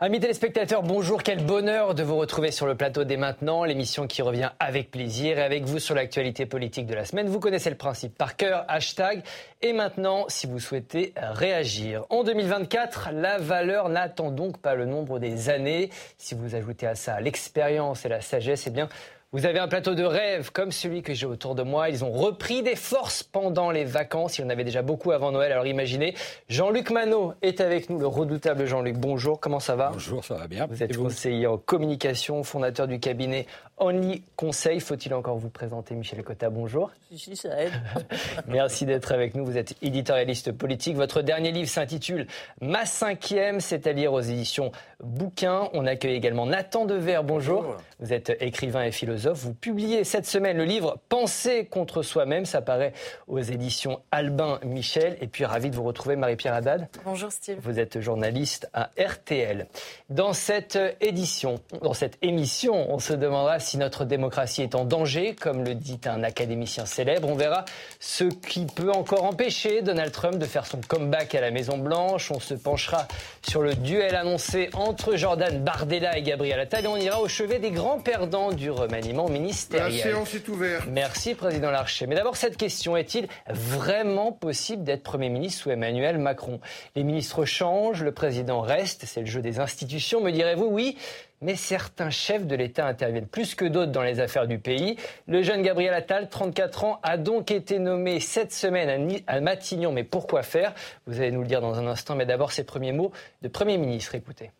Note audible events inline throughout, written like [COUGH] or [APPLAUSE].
Amis téléspectateurs, bonjour, quel bonheur de vous retrouver sur le plateau dès maintenant, l'émission qui revient avec plaisir et avec vous sur l'actualité politique de la semaine. Vous connaissez le principe par cœur, hashtag. Et maintenant, si vous souhaitez réagir. En 2024, la valeur n'attend donc pas le nombre des années. Si vous ajoutez à ça l'expérience et la sagesse, eh bien, vous avez un plateau de rêve comme celui que j'ai autour de moi. Ils ont repris des forces pendant les vacances. Il y en avait déjà beaucoup avant Noël. Alors imaginez, Jean-Luc Manot est avec nous, le redoutable Jean-Luc. Bonjour, comment ça va Bonjour, ça va bien. Vous êtes conseiller en communication, fondateur du cabinet Only Conseil. Faut-il encore vous présenter, Michel Cotta? Bonjour. Si, ça aide. [LAUGHS] Merci d'être avec nous. Vous êtes éditorialiste politique. Votre dernier livre s'intitule Ma cinquième, c'est à lire aux éditions Bouquin. On accueille également Nathan Dever. Bonjour. Bonjour. Vous êtes écrivain et philosophe vous publiez cette semaine le livre Penser contre soi-même. Ça paraît aux éditions Albin Michel. Et puis ravi de vous retrouver, Marie-Pierre Haddad. Bonjour Steve. Vous êtes journaliste à RTL. Dans cette édition, dans cette émission, on se demandera si notre démocratie est en danger, comme le dit un académicien célèbre. On verra ce qui peut encore empêcher Donald Trump de faire son comeback à la Maison-Blanche. On se penchera sur le duel annoncé entre Jordan Bardella et Gabriel Attal. Et on ira au chevet des grands perdants du remaniement ministériel. La séance est ouverte. Merci, Président Larcher. Mais d'abord, cette question est-il vraiment possible d'être Premier ministre sous Emmanuel Macron? Les ministres changent, le président reste, c'est le jeu des institutions, me direz-vous Oui, mais certains chefs de l'État interviennent plus que d'autres dans les affaires du pays. Le jeune Gabriel Attal, 34 ans, a donc été nommé cette semaine à Matignon. Mais pourquoi faire? Vous allez nous le dire dans un instant. Mais d'abord, ces premiers mots de Premier ministre. Écoutez.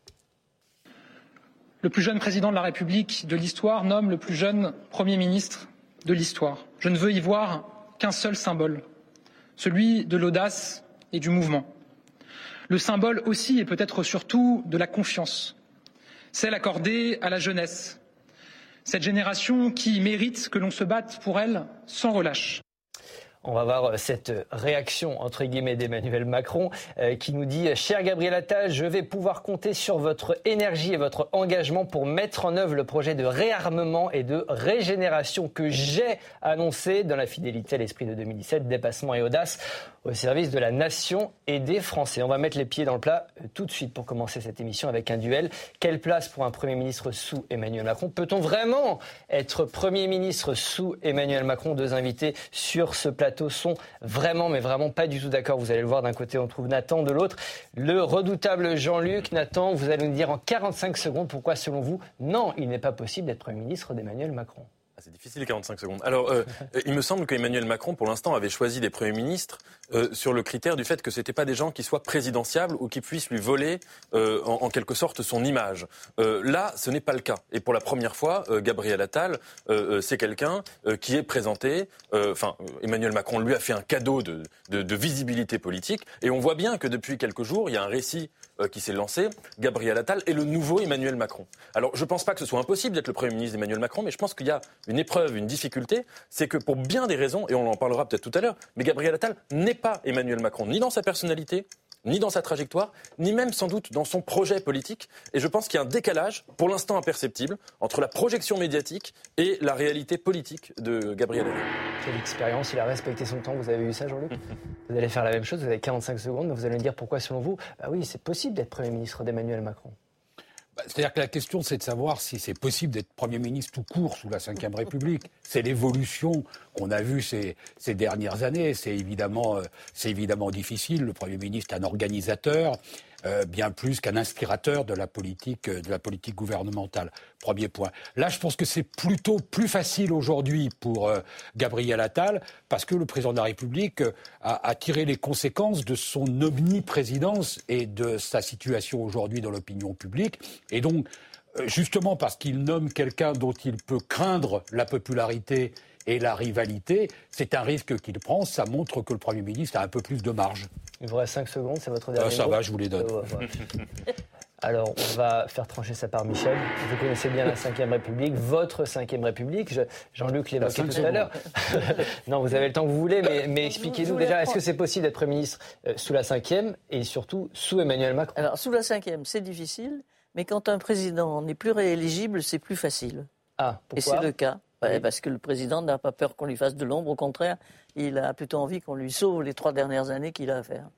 Le plus jeune président de la République de l'histoire nomme le plus jeune Premier ministre de l'histoire. Je ne veux y voir qu'un seul symbole, celui de l'audace et du mouvement. Le symbole aussi et peut-être surtout de la confiance, celle accordée à la jeunesse, cette génération qui mérite que l'on se batte pour elle sans relâche. On va voir euh, cette réaction, entre guillemets, d'Emmanuel Macron, euh, qui nous dit Cher Gabriel Attal, je vais pouvoir compter sur votre énergie et votre engagement pour mettre en œuvre le projet de réarmement et de régénération que j'ai annoncé dans la fidélité à l'esprit de 2017, dépassement et audace au service de la nation et des Français. On va mettre les pieds dans le plat euh, tout de suite pour commencer cette émission avec un duel. Quelle place pour un Premier ministre sous Emmanuel Macron? Peut-on vraiment être Premier ministre sous Emmanuel Macron? Deux invités sur ce plateau sont vraiment, mais vraiment pas du tout d'accord. Vous allez le voir, d'un côté on trouve Nathan, de l'autre le redoutable Jean-Luc. Nathan, vous allez nous dire en 45 secondes pourquoi selon vous, non, il n'est pas possible d'être Premier ministre d'Emmanuel Macron. Ah, c'est difficile, 45 secondes. Alors, [LAUGHS] euh, il me semble qu'Emmanuel Macron, pour l'instant, avait choisi des premiers ministres euh, sur le critère du fait que ce n'étaient pas des gens qui soient présidentiables ou qui puissent lui voler, euh, en, en, quelque sorte, son image. là, ce n'est pas le cas. Et pour la première fois, Gabriel Attal, c'est quelqu'un qui est présenté. Enfin, Emmanuel Macron lui a fait un cadeau de, de, de visibilité politique. Et on voit bien que depuis quelques jours, il y a un récit qui s'est lancé, Gabriel Attal est le nouveau Emmanuel Macron. Alors je ne pense pas que ce soit impossible d'être le Premier ministre d'Emmanuel Macron, mais je pense qu'il y a une épreuve, une difficulté, c'est que pour bien des raisons, et on en parlera peut-être tout à l'heure, mais Gabriel Attal n'est pas Emmanuel Macron, ni dans sa personnalité, ni dans sa trajectoire, ni même sans doute dans son projet politique. Et je pense qu'il y a un décalage, pour l'instant imperceptible, entre la projection médiatique et la réalité politique de Gabriel Attal. Quelle expérience, il a respecté son temps. Vous avez vu ça, Jean-Luc? Vous allez faire la même chose, vous avez 45 secondes, vous allez me dire pourquoi, selon vous, bah oui, c'est possible d'être Premier ministre d'Emmanuel Macron. Bah, c'est-à-dire que la question, c'est de savoir si c'est possible d'être Premier ministre tout court sous la Ve République. C'est l'évolution qu'on a vue ces, ces, dernières années. C'est évidemment, euh, c'est évidemment difficile. Le Premier ministre est un organisateur. Euh, bien plus qu'un inspirateur de la politique euh, de la politique gouvernementale. Premier point. Là, je pense que c'est plutôt plus facile aujourd'hui pour euh, Gabriel Attal parce que le président de la République a, a, tiré les conséquences de son omniprésidence et de sa situation aujourd'hui dans l'opinion publique et donc justement parce qu'il nomme quelqu'un dont il peut craindre la popularité et la rivalité, c'est un risque qu'il prend. Ça montre que le Premier ministre a un peu plus de marge. Il vous reste 5 secondes, c'est votre dernier ah, Ça va, je vous les donne. [LAUGHS] Alors, on va faire trancher ça par Michel. Vous connaissez bien la Ve République, votre Ve République. Jean-Luc l'évoquait tout à l'heure. [LAUGHS] non, vous avez le temps que vous voulez, mais, mais expliquez-nous déjà, est-ce que c'est possible d'être Premier ministre euh, sous la Ve et surtout sous Emmanuel Macron? Alors, sous la Ve, c'est difficile, mais quand un président n'est plus rééligible, c'est plus facile. Ah, pourquoi Et c'est le cas. Parce que le président n'a pas peur qu'on lui fasse de l'ombre, au contraire, il a plutôt envie qu'on lui sauve les trois dernières années qu'il a à faire.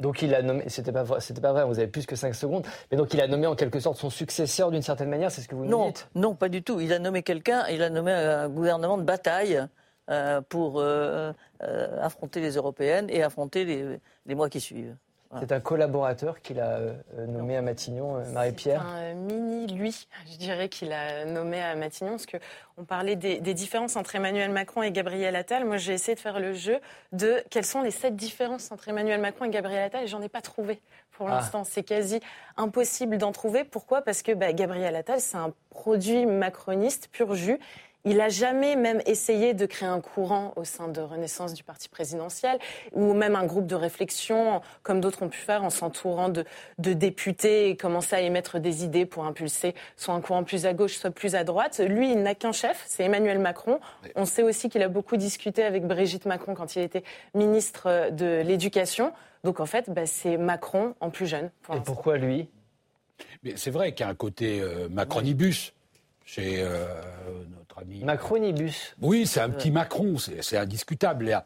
Donc il a nommé, c'était pas, c'était pas vrai, vous avez plus que 5 secondes, mais donc il a nommé en quelque sorte son successeur d'une certaine manière, c'est ce que vous nous dites? non, pas du tout. Il a nommé quelqu'un, il a nommé un gouvernement de bataille euh, pour euh, euh, affronter les européennes et affronter les, les mois qui suivent. C'est un collaborateur qu'il a euh, nommé à Matignon, euh, Marie-Pierre. Un euh, mini lui, je dirais qu'il a nommé à Matignon, parce que on parlait des, des différences entre Emmanuel Macron et Gabriel Attal. Moi, j'ai essayé de faire le jeu de quelles sont les sept différences entre Emmanuel Macron et Gabriel Attal, et j'en ai pas trouvé pour Ah. l'instant. C'est quasi impossible d'en trouver. Pourquoi? Parce que bah, Gabriel Attal, c'est un produit macroniste pur jus. Il a jamais même essayé de créer un courant au sein de Renaissance du parti présidentiel ou même un groupe de réflexion, comme d'autres ont pu faire en s'entourant de, de députés et commencer à émettre des idées pour impulser soit un courant plus à gauche, soit plus à droite. Lui, il n'a qu'un chef, c'est Emmanuel Macron. On sait aussi qu'il a beaucoup discuté avec Brigitte Macron quand il était ministre de l'Éducation. Donc en fait, bah, c'est Macron en plus jeune. pour Et pourquoi lui? Mais c'est vrai qu'il y a un côté euh, macronibus chez euh, Macronibus. Oui, c'est un petit Macron, c'est indiscutable.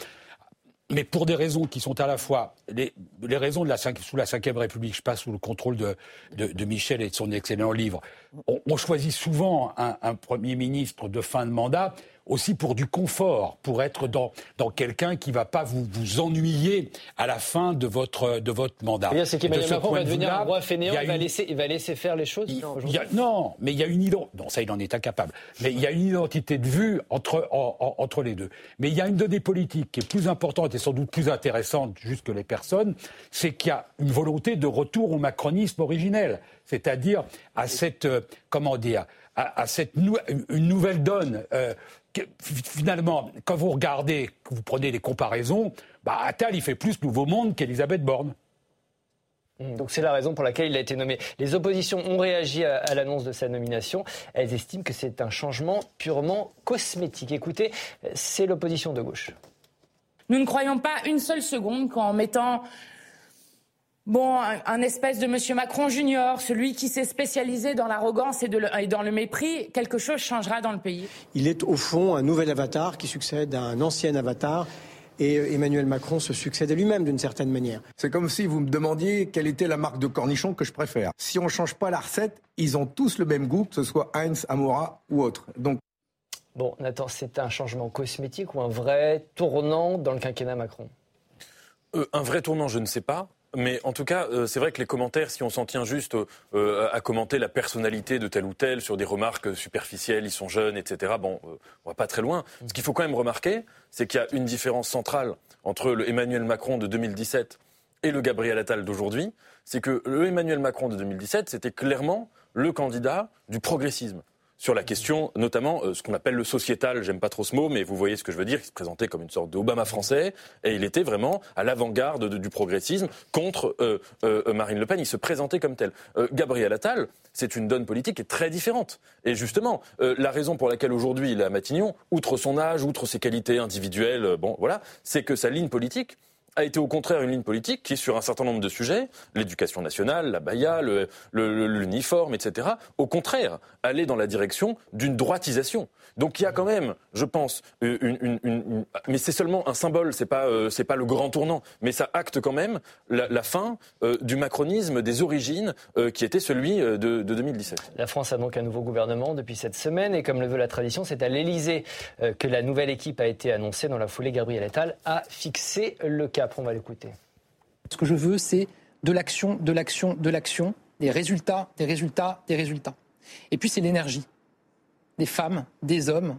Mais pour des raisons qui sont à la fois les, les raisons de la sous la Ve République, je passe sous le contrôle de, de, de Michel et de son excellent livre. On, on choisit souvent un, un Premier ministre de fin de mandat aussi pour du confort, pour être dans, dans quelqu'un qui va pas vous, vous ennuyer à la fin de votre, de votre mandat. C'est-à-dire c'est qu'Emmanuel Macron va de devenir un roi fainéant, il va, laisser, il va laisser faire les choses il aujourd'hui y a- non, mais il y a une identité. Non, ça, il en est incapable. Mais il y a une identité de vue entre, en- en- entre les deux. Mais il y a une donnée politique qui est plus importante et sans doute plus intéressante juste que les personnes, c'est qu'il y a une volonté de retour au macronisme originel, c'est-à-dire à cette, euh, comment dire, à, à cette nou- une nouvelle donne. euh, finalement, quand vous regardez, que vous prenez des comparaisons, bah, Attal, il fait plus Nouveau Monde qu'Elisabeth Borne. Donc c'est la raison pour laquelle il a été nommé. Les oppositions ont réagi à, à l'annonce de sa nomination. Elles estiment que c'est un changement purement cosmétique. Écoutez, c'est l'opposition de gauche. Nous ne croyons pas une seule seconde qu'en mettant bon, un, un espèce de Monsieur Macron junior, celui qui s'est spécialisé dans l'arrogance et, dans le mépris, quelque chose changera dans le pays. Il est au fond un nouvel avatar qui succède à un ancien avatar. Et Emmanuel Macron se succède à lui-même d'une certaine manière. C'est comme si vous me demandiez quelle était la marque de cornichon que je préfère. Si on ne change pas la recette, ils ont tous le même goût, que ce soit Heinz, Amora ou autre. Donc Bon, Nathan, c'est un changement cosmétique ou un vrai tournant dans le quinquennat Macron? Euh, un vrai tournant, je ne sais pas. Mais en tout cas, euh, c'est vrai que les commentaires, si on s'en tient juste euh, à commenter la personnalité de tel ou tel sur des remarques superficielles, ils sont jeunes, etc., bon, euh, on va pas très loin. Ce qu'il faut quand même remarquer, c'est qu'il y a une différence centrale entre le Emmanuel Macron de 2017 et le Gabriel Attal d'aujourd'hui. C'est que le Emmanuel Macron de 2017, c'était clairement le candidat du progressisme sur la question, notamment euh, ce qu'on appelle le sociétal. J'aime pas trop ce mot, mais vous voyez ce que je veux dire. Il se présentait comme une sorte d'Obama français, et il était vraiment à l'avant-garde de- du progressisme contre euh, euh, Marine Le Pen. Il se présentait comme tel. Euh, Gabriel Attal, c'est une donne politique qui est très différente. Et justement, euh, la raison pour laquelle aujourd'hui il est à Matignon, outre son âge, outre ses qualités individuelles, euh, bon, voilà, c'est que sa ligne politique a été au contraire une ligne politique qui, sur un certain nombre de sujets, l'éducation nationale, la le- l'uniforme, etc., au contraire, allait dans la direction d'une droitisation. Donc il y a quand même, je pense, une, une- une- mais c'est seulement un symbole, c'est pas, euh, pas le grand tournant, mais ça acte quand même la, fin euh, du macronisme des origines euh, qui était celui euh, de, de 2017. La France a donc un nouveau gouvernement depuis cette semaine et comme le veut la tradition, c'est à l'Elysée euh, que la nouvelle équipe a été annoncée. Dans la foulée, Gabriel Attal a fixé le cap. On va l'écouter. Ce que je veux, c'est de l'action, de l'action, de l'action, des résultats, des résultats, des résultats. Et puis c'est l'énergie. Des femmes, des hommes,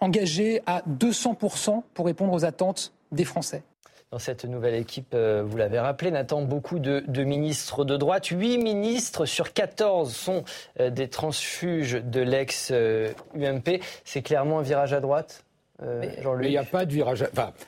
engagés à 200% pour répondre aux attentes des Français. Dans cette nouvelle équipe, euh, vous l'avez rappelé, Nathan, beaucoup de, de ministres de droite. Huit ministres sur 14 sont euh, des transfuges de l'ex-UMP. C'est clairement un virage à droite, euh, Mais Jean-Luc? il n'y a pas de virage. Enfin, euh, c-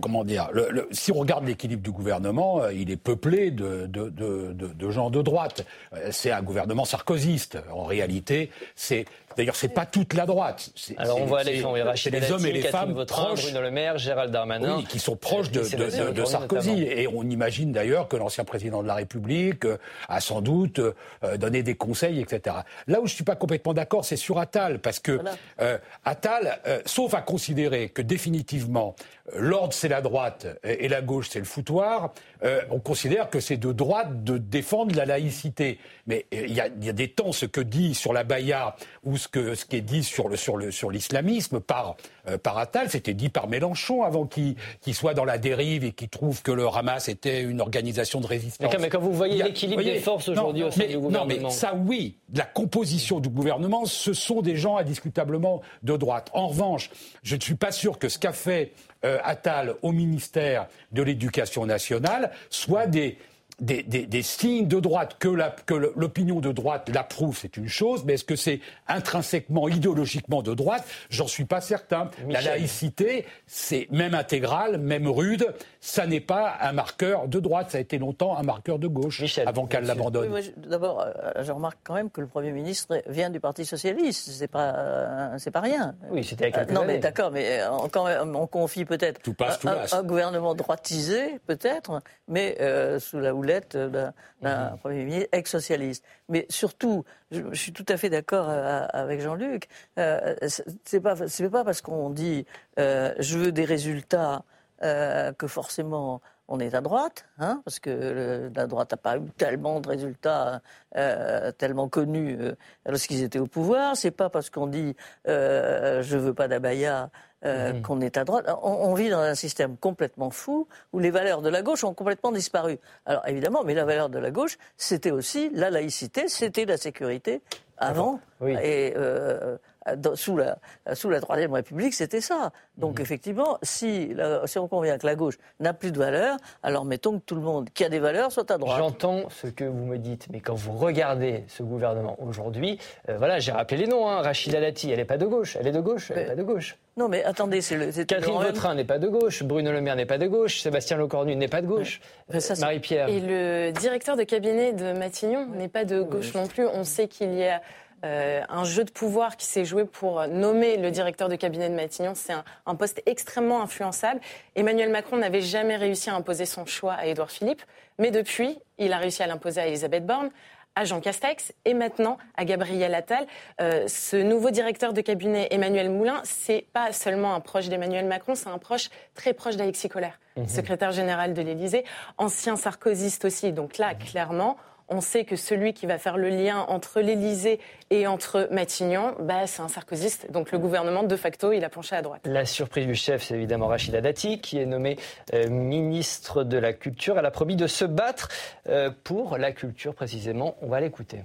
comment dire Si on regarde l'équilibre du gouvernement, euh, il est peuplé de- de gens de droite. Euh, C'est un gouvernement sarkozyste. En réalité, c'est D'ailleurs, c'est pas toute la droite. Alors on voit les hommes et les femmes proches. Bruno Le Maire, Gérald Darmanin. Oui, qui sont proches de, de, de, Sarkozy. Et on imagine d'ailleurs que l'ancien président de la République euh, a sans doute euh, donné des conseils, etc. Là où je suis pas complètement d'accord, c'est sur Attal, parce que euh, Attal, sauf à considérer que définitivement l'ordre c'est la droite et la gauche c'est le foutoir, on considère que c'est de droite de défendre la laïcité. Mais il y, a, des temps ce que dit sur la Baïa ou ce, que, ce qui est dit sur le sur le sur l'islamisme par euh, par Attal, c'était dit par Mélenchon avant qu'il soit dans la dérive et qu'il trouve que le Hamas était une organisation de résistance. Mais quand vous voyez l'équilibre des forces aujourd'hui au sein du gouvernement, non mais ça oui, la composition du gouvernement, ce sont des gens indiscutablement de droite. En revanche, je ne suis pas sûr que ce qu'a fait euh, Attal au ministère de l'Éducation nationale soit des des, signes de droite, que, l'opinion de droite l'approuve, c'est une chose, mais est-ce que c'est intrinsèquement, idéologiquement de droite? J'en suis pas certain. La laïcité, c'est même intégrale, même rude, ça n'est pas un marqueur de droite, ça a été longtemps un marqueur de gauche, avant qu'elle l'abandonne. D'abord, euh, je remarque quand même que le Premier ministre vient du Parti Socialiste, c'est pas, euh, c'est pas rien. Oui, c'était avec Non, mais d'accord, mais quand on confie peut-être un, gouvernement droitisé, peut-être, mais euh, sous la houlette d'un. Premier ministre ex-socialiste. Mais surtout, je, suis tout à fait d'accord euh, avec Jean-Luc, euh, c'est pas, pas parce qu'on dit euh, je veux des résultats que forcément on est à droite, hein, parce que la droite n'a pas eu tellement de résultats tellement connus lorsqu'ils étaient au pouvoir. C'est pas parce qu'on dit je veux pas d'abaya euh, mhm. qu'on est à droite. On, vit dans un système complètement fou où les valeurs de la gauche ont complètement disparu. Alors évidemment, mais la valeur de la gauche, c'était aussi la laïcité, c'était la sécurité avant. Et euh, sous la, sous la Troisième République, c'était ça. Donc mhm. effectivement, si, si on convient que la gauche n'a plus de valeur, alors mettons que tout le monde qui a des valeurs soit à droite. J'entends ce que vous me dites, mais quand vous regardez ce gouvernement aujourd'hui, euh, voilà, j'ai rappelé les noms. Hein. Rachida Dati, elle n'est pas de gauche, elle est de gauche, elle n'est pas de gauche. Non, mais attendez, c'est le. Catherine Vautrin n'est pas de gauche, Bruno Le Maire n'est pas de gauche, Sébastien Lecornu n'est pas de gauche, Marie-Pierre. Et le directeur de cabinet de Matignon n'est pas de gauche non plus. On sait qu'il y a euh, un jeu de pouvoir qui s'est joué pour nommer le directeur de cabinet de Matignon. C'est un, poste extrêmement influençable. Emmanuel Macron n'avait jamais réussi à imposer son choix à Édouard Philippe, mais depuis, il a réussi à l'imposer à Elisabeth Borne à Jean Castex et maintenant à Gabriel Attal. Euh, ce nouveau directeur de cabinet, Emmanuel Moulin, c'est pas seulement un proche d'Emmanuel Macron, c'est un proche très proche d'Alexis Collère, mhm. secrétaire général de l'Élysée, ancien sarkozyste aussi. Donc là, clairement, on sait que celui qui va faire le lien entre l'Élysée et entre Matignon, bah, c'est un sarkozyste. Donc le gouvernement, de facto, il a penché à droite. La surprise du chef, c'est évidemment Rachida Dati, qui est nommée euh, ministre de la Culture. Elle a promis de se battre euh, pour la culture, précisément. On va l'écouter.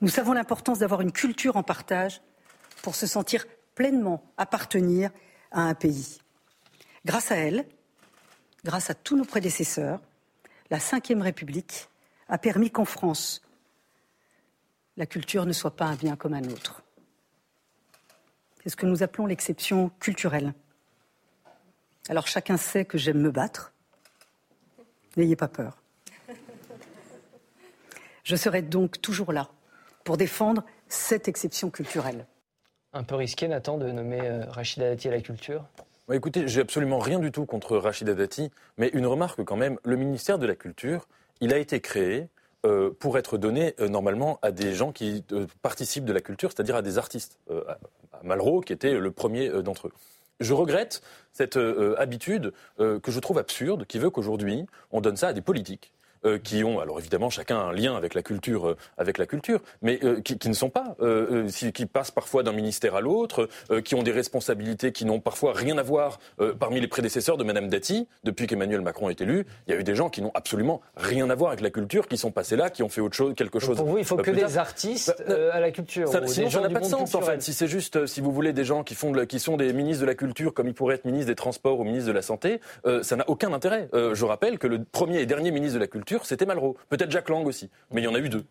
Nous savons l'importance d'avoir une culture en partage pour se sentir pleinement appartenir à un pays. Grâce à elle, grâce à tous nos prédécesseurs, la Ve République a permis qu'en France, la culture ne soit pas un bien comme un autre. C'est ce que nous appelons l'exception culturelle. Alors chacun sait que j'aime me battre. N'ayez pas peur. Je serai donc toujours là pour défendre cette exception culturelle. Un peu risqué, Nathan, de nommer euh, Rachida Dati à la culture? Écoutez, j'ai absolument rien du tout contre Rachida Dati, mais une remarque quand même, le ministère de la Culture, il a été créé euh, pour être donné euh, normalement à des gens qui euh, participent de la culture, c'est-à-dire à des artistes. Malraux, qui était le premier d'entre eux. Je regrette cette habitude que je trouve absurde, qui veut qu'aujourd'hui on donne ça à des politiques. Euh, qui ont, alors évidemment, chacun un lien avec la culture, euh, avec la culture, mais euh, qui, qui, ne sont pas, qui passent parfois d'un ministère à l'autre, qui ont des responsabilités qui n'ont parfois rien à voir. parmi les prédécesseurs de Madame Dati, depuis qu'Emmanuel Macron est élu, il y a eu des gens qui n'ont absolument rien à voir avec la culture, qui sont passés là, qui ont fait autre chose, quelque chose. Pour vous, il faut que des artistes bah, à la culture. Ça, sinon, ça n'a pas de sens en fait. Si c'est juste, si vous voulez, des gens qui font, qui sont des ministres de la culture, comme ils pourraient être ministres des Transports ou ministres de la Santé, ça n'a aucun intérêt. je rappelle que le premier et dernier ministre de la Culture c'était Malraux. Peut-être Jacques Lang aussi, mais il y en a eu deux.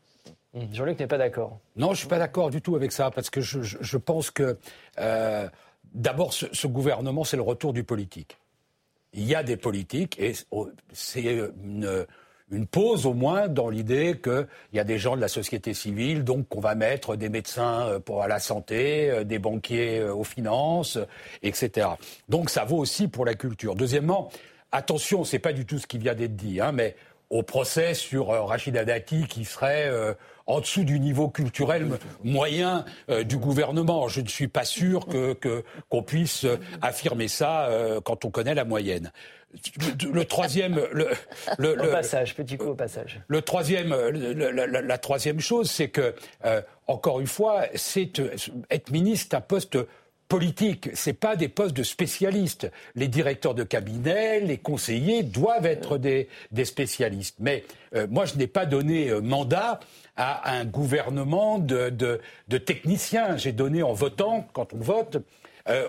Mmh, Jean-Luc n'est pas d'accord. Non, je ne suis pas d'accord du tout avec ça, parce que je, pense que, euh, d'abord, ce, gouvernement, c'est le retour du politique. Il y a des politiques, et c'est une, une pause au moins dans l'idée qu'il y a des gens de la société civile, donc qu'on va mettre des médecins euh, pour à la santé, euh, des banquiers aux finances, etc. Donc ça vaut aussi pour la culture. Deuxièmement, attention, c'est pas du tout ce qui vient d'être dit, hein, mais au procès sur Rachida Dati qui serait en dessous du niveau culturel moyen du gouvernement. Je ne suis pas sûr que qu'on puisse affirmer ça quand on connaît la moyenne le troisième, le, le, au passage, petit coup au passage. Le troisième, la, troisième chose, c'est que euh, encore une fois, c'est euh, être ministre, un poste politique, c'est pas des postes de spécialistes. Les directeurs de cabinet, les conseillers doivent être des, spécialistes. Mais euh, moi, je n'ai pas donné mandat à un gouvernement de, de, de techniciens. J'ai donné en votant, quand on vote,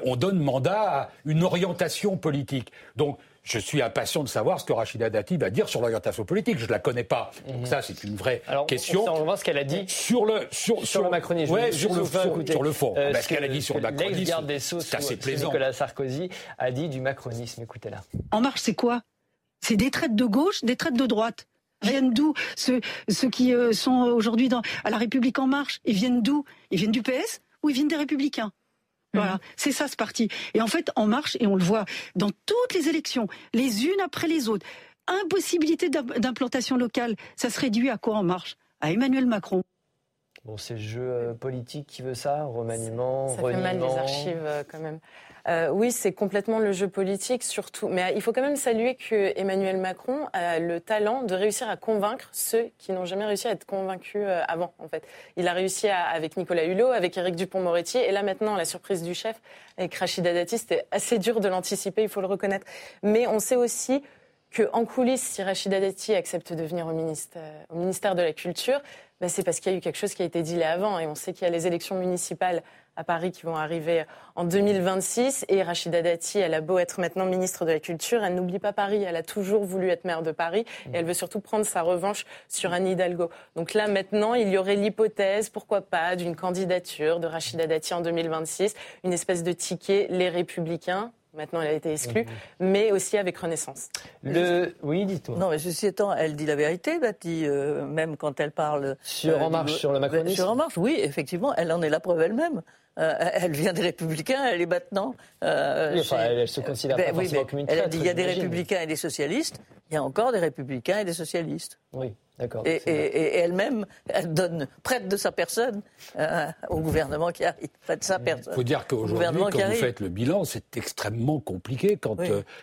on donne mandat à une orientation politique. Donc je suis impatient de savoir ce que Rachida Dati va dire sur l'orientation politique. Je ne la connais pas. Donc mhm. ça, c'est une vraie question. On va voir ce qu'elle a dit sur le sur, sur, le macronisme. Ouais, sur, le, sur, le fond. Euh, ce qu'elle a dit sur le macronisme, garde des Sceaux, c'est assez plaisant. Nicolas Sarkozy a dit du macronisme. Écoutez-la. En marche, c'est quoi? C'est des traites de gauche, des traites de droite. Ils viennent d'où? Ceux, ceux qui euh, sont aujourd'hui à la République en marche Ils viennent d'où? Ils viennent du PS ou ils viennent des Républicains? Voilà, mhm. c'est ça ce parti. Et en fait, En Marche, et on le voit dans toutes les élections, les unes après les autres, impossibilité d'implantation locale, ça se réduit à quoi En Marche? À Emmanuel Macron. Bon, c'est le jeu euh, politique qui veut ça, remaniement, Ça fait mal les archives euh, quand même. Euh, oui, c'est complètement le jeu politique, surtout. Mais euh, il faut quand même saluer que Emmanuel Macron a le talent de réussir à convaincre ceux qui n'ont jamais réussi à être convaincus euh, avant, en fait. Il a réussi avec Nicolas Hulot, avec Éric Dupont-Moretti, et là maintenant, la surprise du chef avec Rachida Dati, c'était assez dur de l'anticiper, il faut le reconnaître. Mais on sait aussi qu'en coulisses, si Rachida Dati accepte de venir au ministère, au ministère de la Culture, ben c'est parce qu'il y a eu quelque chose qui a été dit là avant. Et on sait qu'il y a les élections municipales à Paris qui vont arriver en 2026. Et Rachida Dati, elle a beau être maintenant ministre de la Culture, elle n'oublie pas Paris. Elle a toujours voulu être maire de Paris et elle veut surtout prendre sa revanche sur Anne Hidalgo. Donc là, maintenant, il y aurait l'hypothèse, pourquoi pas, d'une candidature de Rachida Dati en 2026, une espèce de ticket Les Républicains. Maintenant, elle a été exclue, mhm. mais aussi avec Renaissance. Le... Oui, dis-toi. Non, mais ceci étant, elle dit la vérité, Dati, euh, même quand elle parle. Sur euh, En Marche, sur le macronisme Sur En Marche, oui, effectivement, elle en est la preuve elle-même. Euh, elle vient des Républicains, elle est maintenant. Euh, enfin, elle, se considère ben pas forcément comme une Elle a dit il y a des Républicains et des socialistes. Il y a encore des Républicains et des socialistes. Oui, d'accord. Et, elle-même, elle donne prête de sa personne euh, au gouvernement qui arrive. Prête de sa personne. Il faut dire qu'aujourd'hui, quand vous faites le bilan, c'est extrêmement compliqué quand,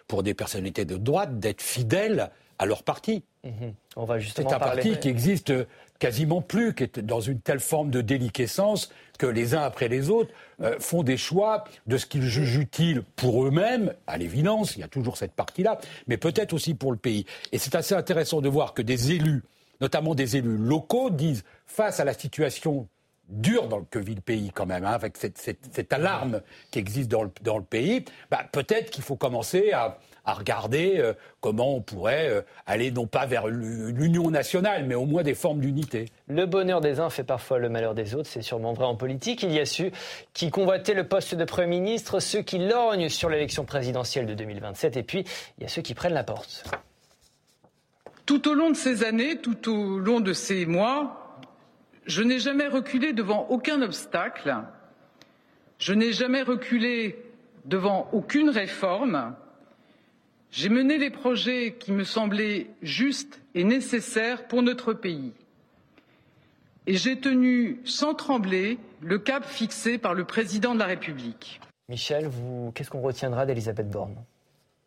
pour des personnalités de droite d'être fidèles à leur parti. Mhm. On va justement C'est un parti qui existe quasiment plus, qui est dans une telle forme de déliquescence que les uns après les autres euh, font des choix de ce qu'ils jugent utile pour eux-mêmes, à l'évidence, il y a toujours cette partie-là, mais peut-être aussi pour le pays. Et c'est assez intéressant de voir que des élus, notamment des élus locaux, disent, face à la situation dure dans le, que vit le pays quand même, hein, avec cette, alarme qui existe dans le, dans le pays, bah, peut-être qu'il faut commencer à à regarder euh, comment on pourrait euh, aller non pas vers l'union nationale, mais au moins des formes d'unité. Le bonheur des uns fait parfois le malheur des autres, c'est sûrement vrai en politique. Il y a ceux qui convoitaient le poste de Premier ministre, ceux qui lorgnent sur l'élection présidentielle de 2027, et puis il y a ceux qui prennent la porte. Tout au long de ces années, tout au long de ces mois, je n'ai jamais reculé devant aucun obstacle, je n'ai jamais reculé devant aucune réforme, j'ai mené les projets qui me semblaient justes et nécessaires pour notre pays. Et j'ai tenu sans trembler le cap fixé par le président de la République. Michel, vous, qu'est-ce qu'on retiendra d'Elisabeth Borne?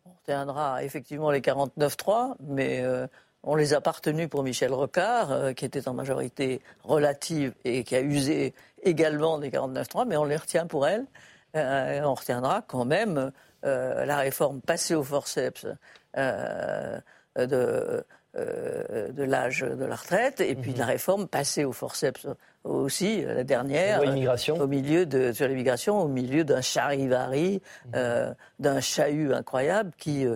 On retiendra effectivement les 49-3, mais euh, on les a partenus pour Michel Rocard, euh, qui était en majorité relative et qui a usé également des 49-3, mais on les retient pour elle. Euh, on retiendra quand même euh, la réforme passée au forceps euh, de, euh, de l'âge de la retraite, et puis la mhm. réforme passée au forceps aussi, la dernière, au milieu de, sur l'immigration, au milieu d'un charivari, mhm. d'un chahut incroyable qui,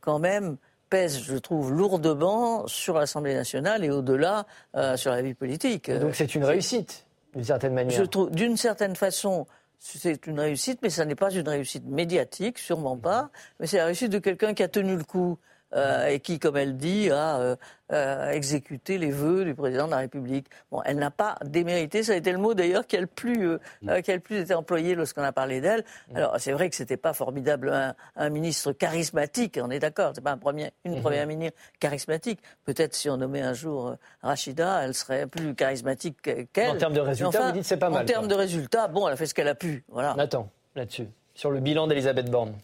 quand même, pèse, je trouve, lourdement sur l'Assemblée nationale et au-delà sur la vie politique. donc c'est une réussite, d'une certaine manière. Je trouve, d'une certaine façon, c'est une réussite, mais ça n'est pas une réussite médiatique, sûrement pas. Mais c'est la réussite de quelqu'un qui a tenu le coup. Euh, et qui, comme elle dit, a euh, exécuté les vœux du président de la République. Bon, elle n'a pas démérité. Ça a été le mot d'ailleurs qui a le plus, mm. qui a le plus été employé lorsqu'on a parlé d'elle. Mm. Alors c'est vrai que c'était pas formidable un, ministre charismatique. On est d'accord. C'est pas un premier, une mm-hmm. première ministre charismatique. Peut-être si on nommait un jour Rachida, elle serait plus charismatique qu'elle. En termes de résultats, vous dites c'est pas mal. En termes de résultats, bon, elle a fait ce qu'elle a pu. Voilà. Attends, là-dessus, sur le bilan d'Elisabeth Borne.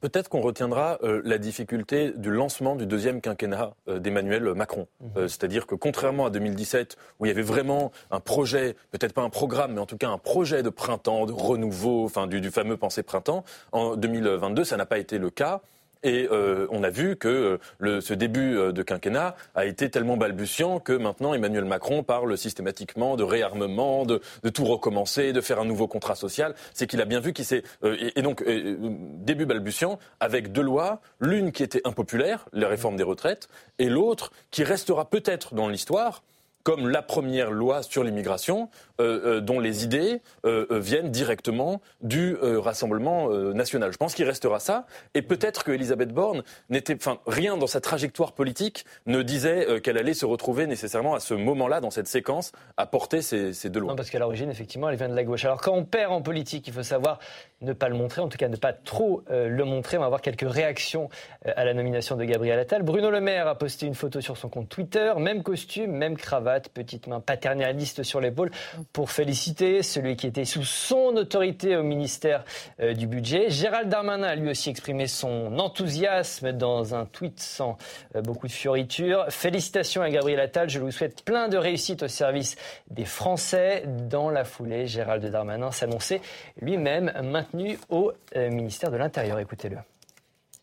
Peut-être qu'on retiendra euh, la difficulté du lancement du deuxième quinquennat euh, d'Emmanuel Macron. Mhm. Euh, c'est-à-dire que contrairement à 2017, où il y avait vraiment un projet, peut-être pas un programme, mais en tout cas un projet de printemps, de renouveau, enfin du, du fameux pensée printemps, en 2022, ça n'a pas été le cas. Et euh, on a vu que euh, le, ce début euh, de quinquennat a été tellement balbutiant que maintenant Emmanuel Macron parle systématiquement de réarmement, de, de tout recommencer, de faire un nouveau contrat social. C'est qu'il a bien vu qu'il s'est et, et, donc début balbutiant avec deux lois, l'une qui était impopulaire, la réforme des retraites, et l'autre qui restera peut-être dans l'histoire comme la première loi sur l'immigration, euh, euh, dont les idées euh, viennent directement du Rassemblement national. Je pense qu'il restera ça. Et peut-être que Elisabeth Borne n'était, enfin, rien dans sa trajectoire politique ne disait qu'elle allait se retrouver nécessairement à ce moment-là, dans cette séquence, à porter ces, ces deux lois. Non, parce qu'à l'origine, effectivement, elle vient de la gauche. Alors quand on perd en politique, il faut savoir ne pas le montrer, en tout cas ne pas trop le montrer. On va avoir quelques réactions à la nomination de Gabriel Attal. Bruno Le Maire a posté une photo sur son compte Twitter, même costume, même cravate, petite main paternaliste sur l'épaule pour féliciter celui qui était sous son autorité au ministère euh, du Budget. Gérald Darmanin a lui aussi exprimé son enthousiasme dans un tweet sans euh, beaucoup de fioritures. Félicitations à Gabriel Attal. Je lui souhaite plein de réussite au service des Français. Dans la foulée, Gérald Darmanin s'annonçait lui-même maintenu au euh, ministère de l'Intérieur. Écoutez-le.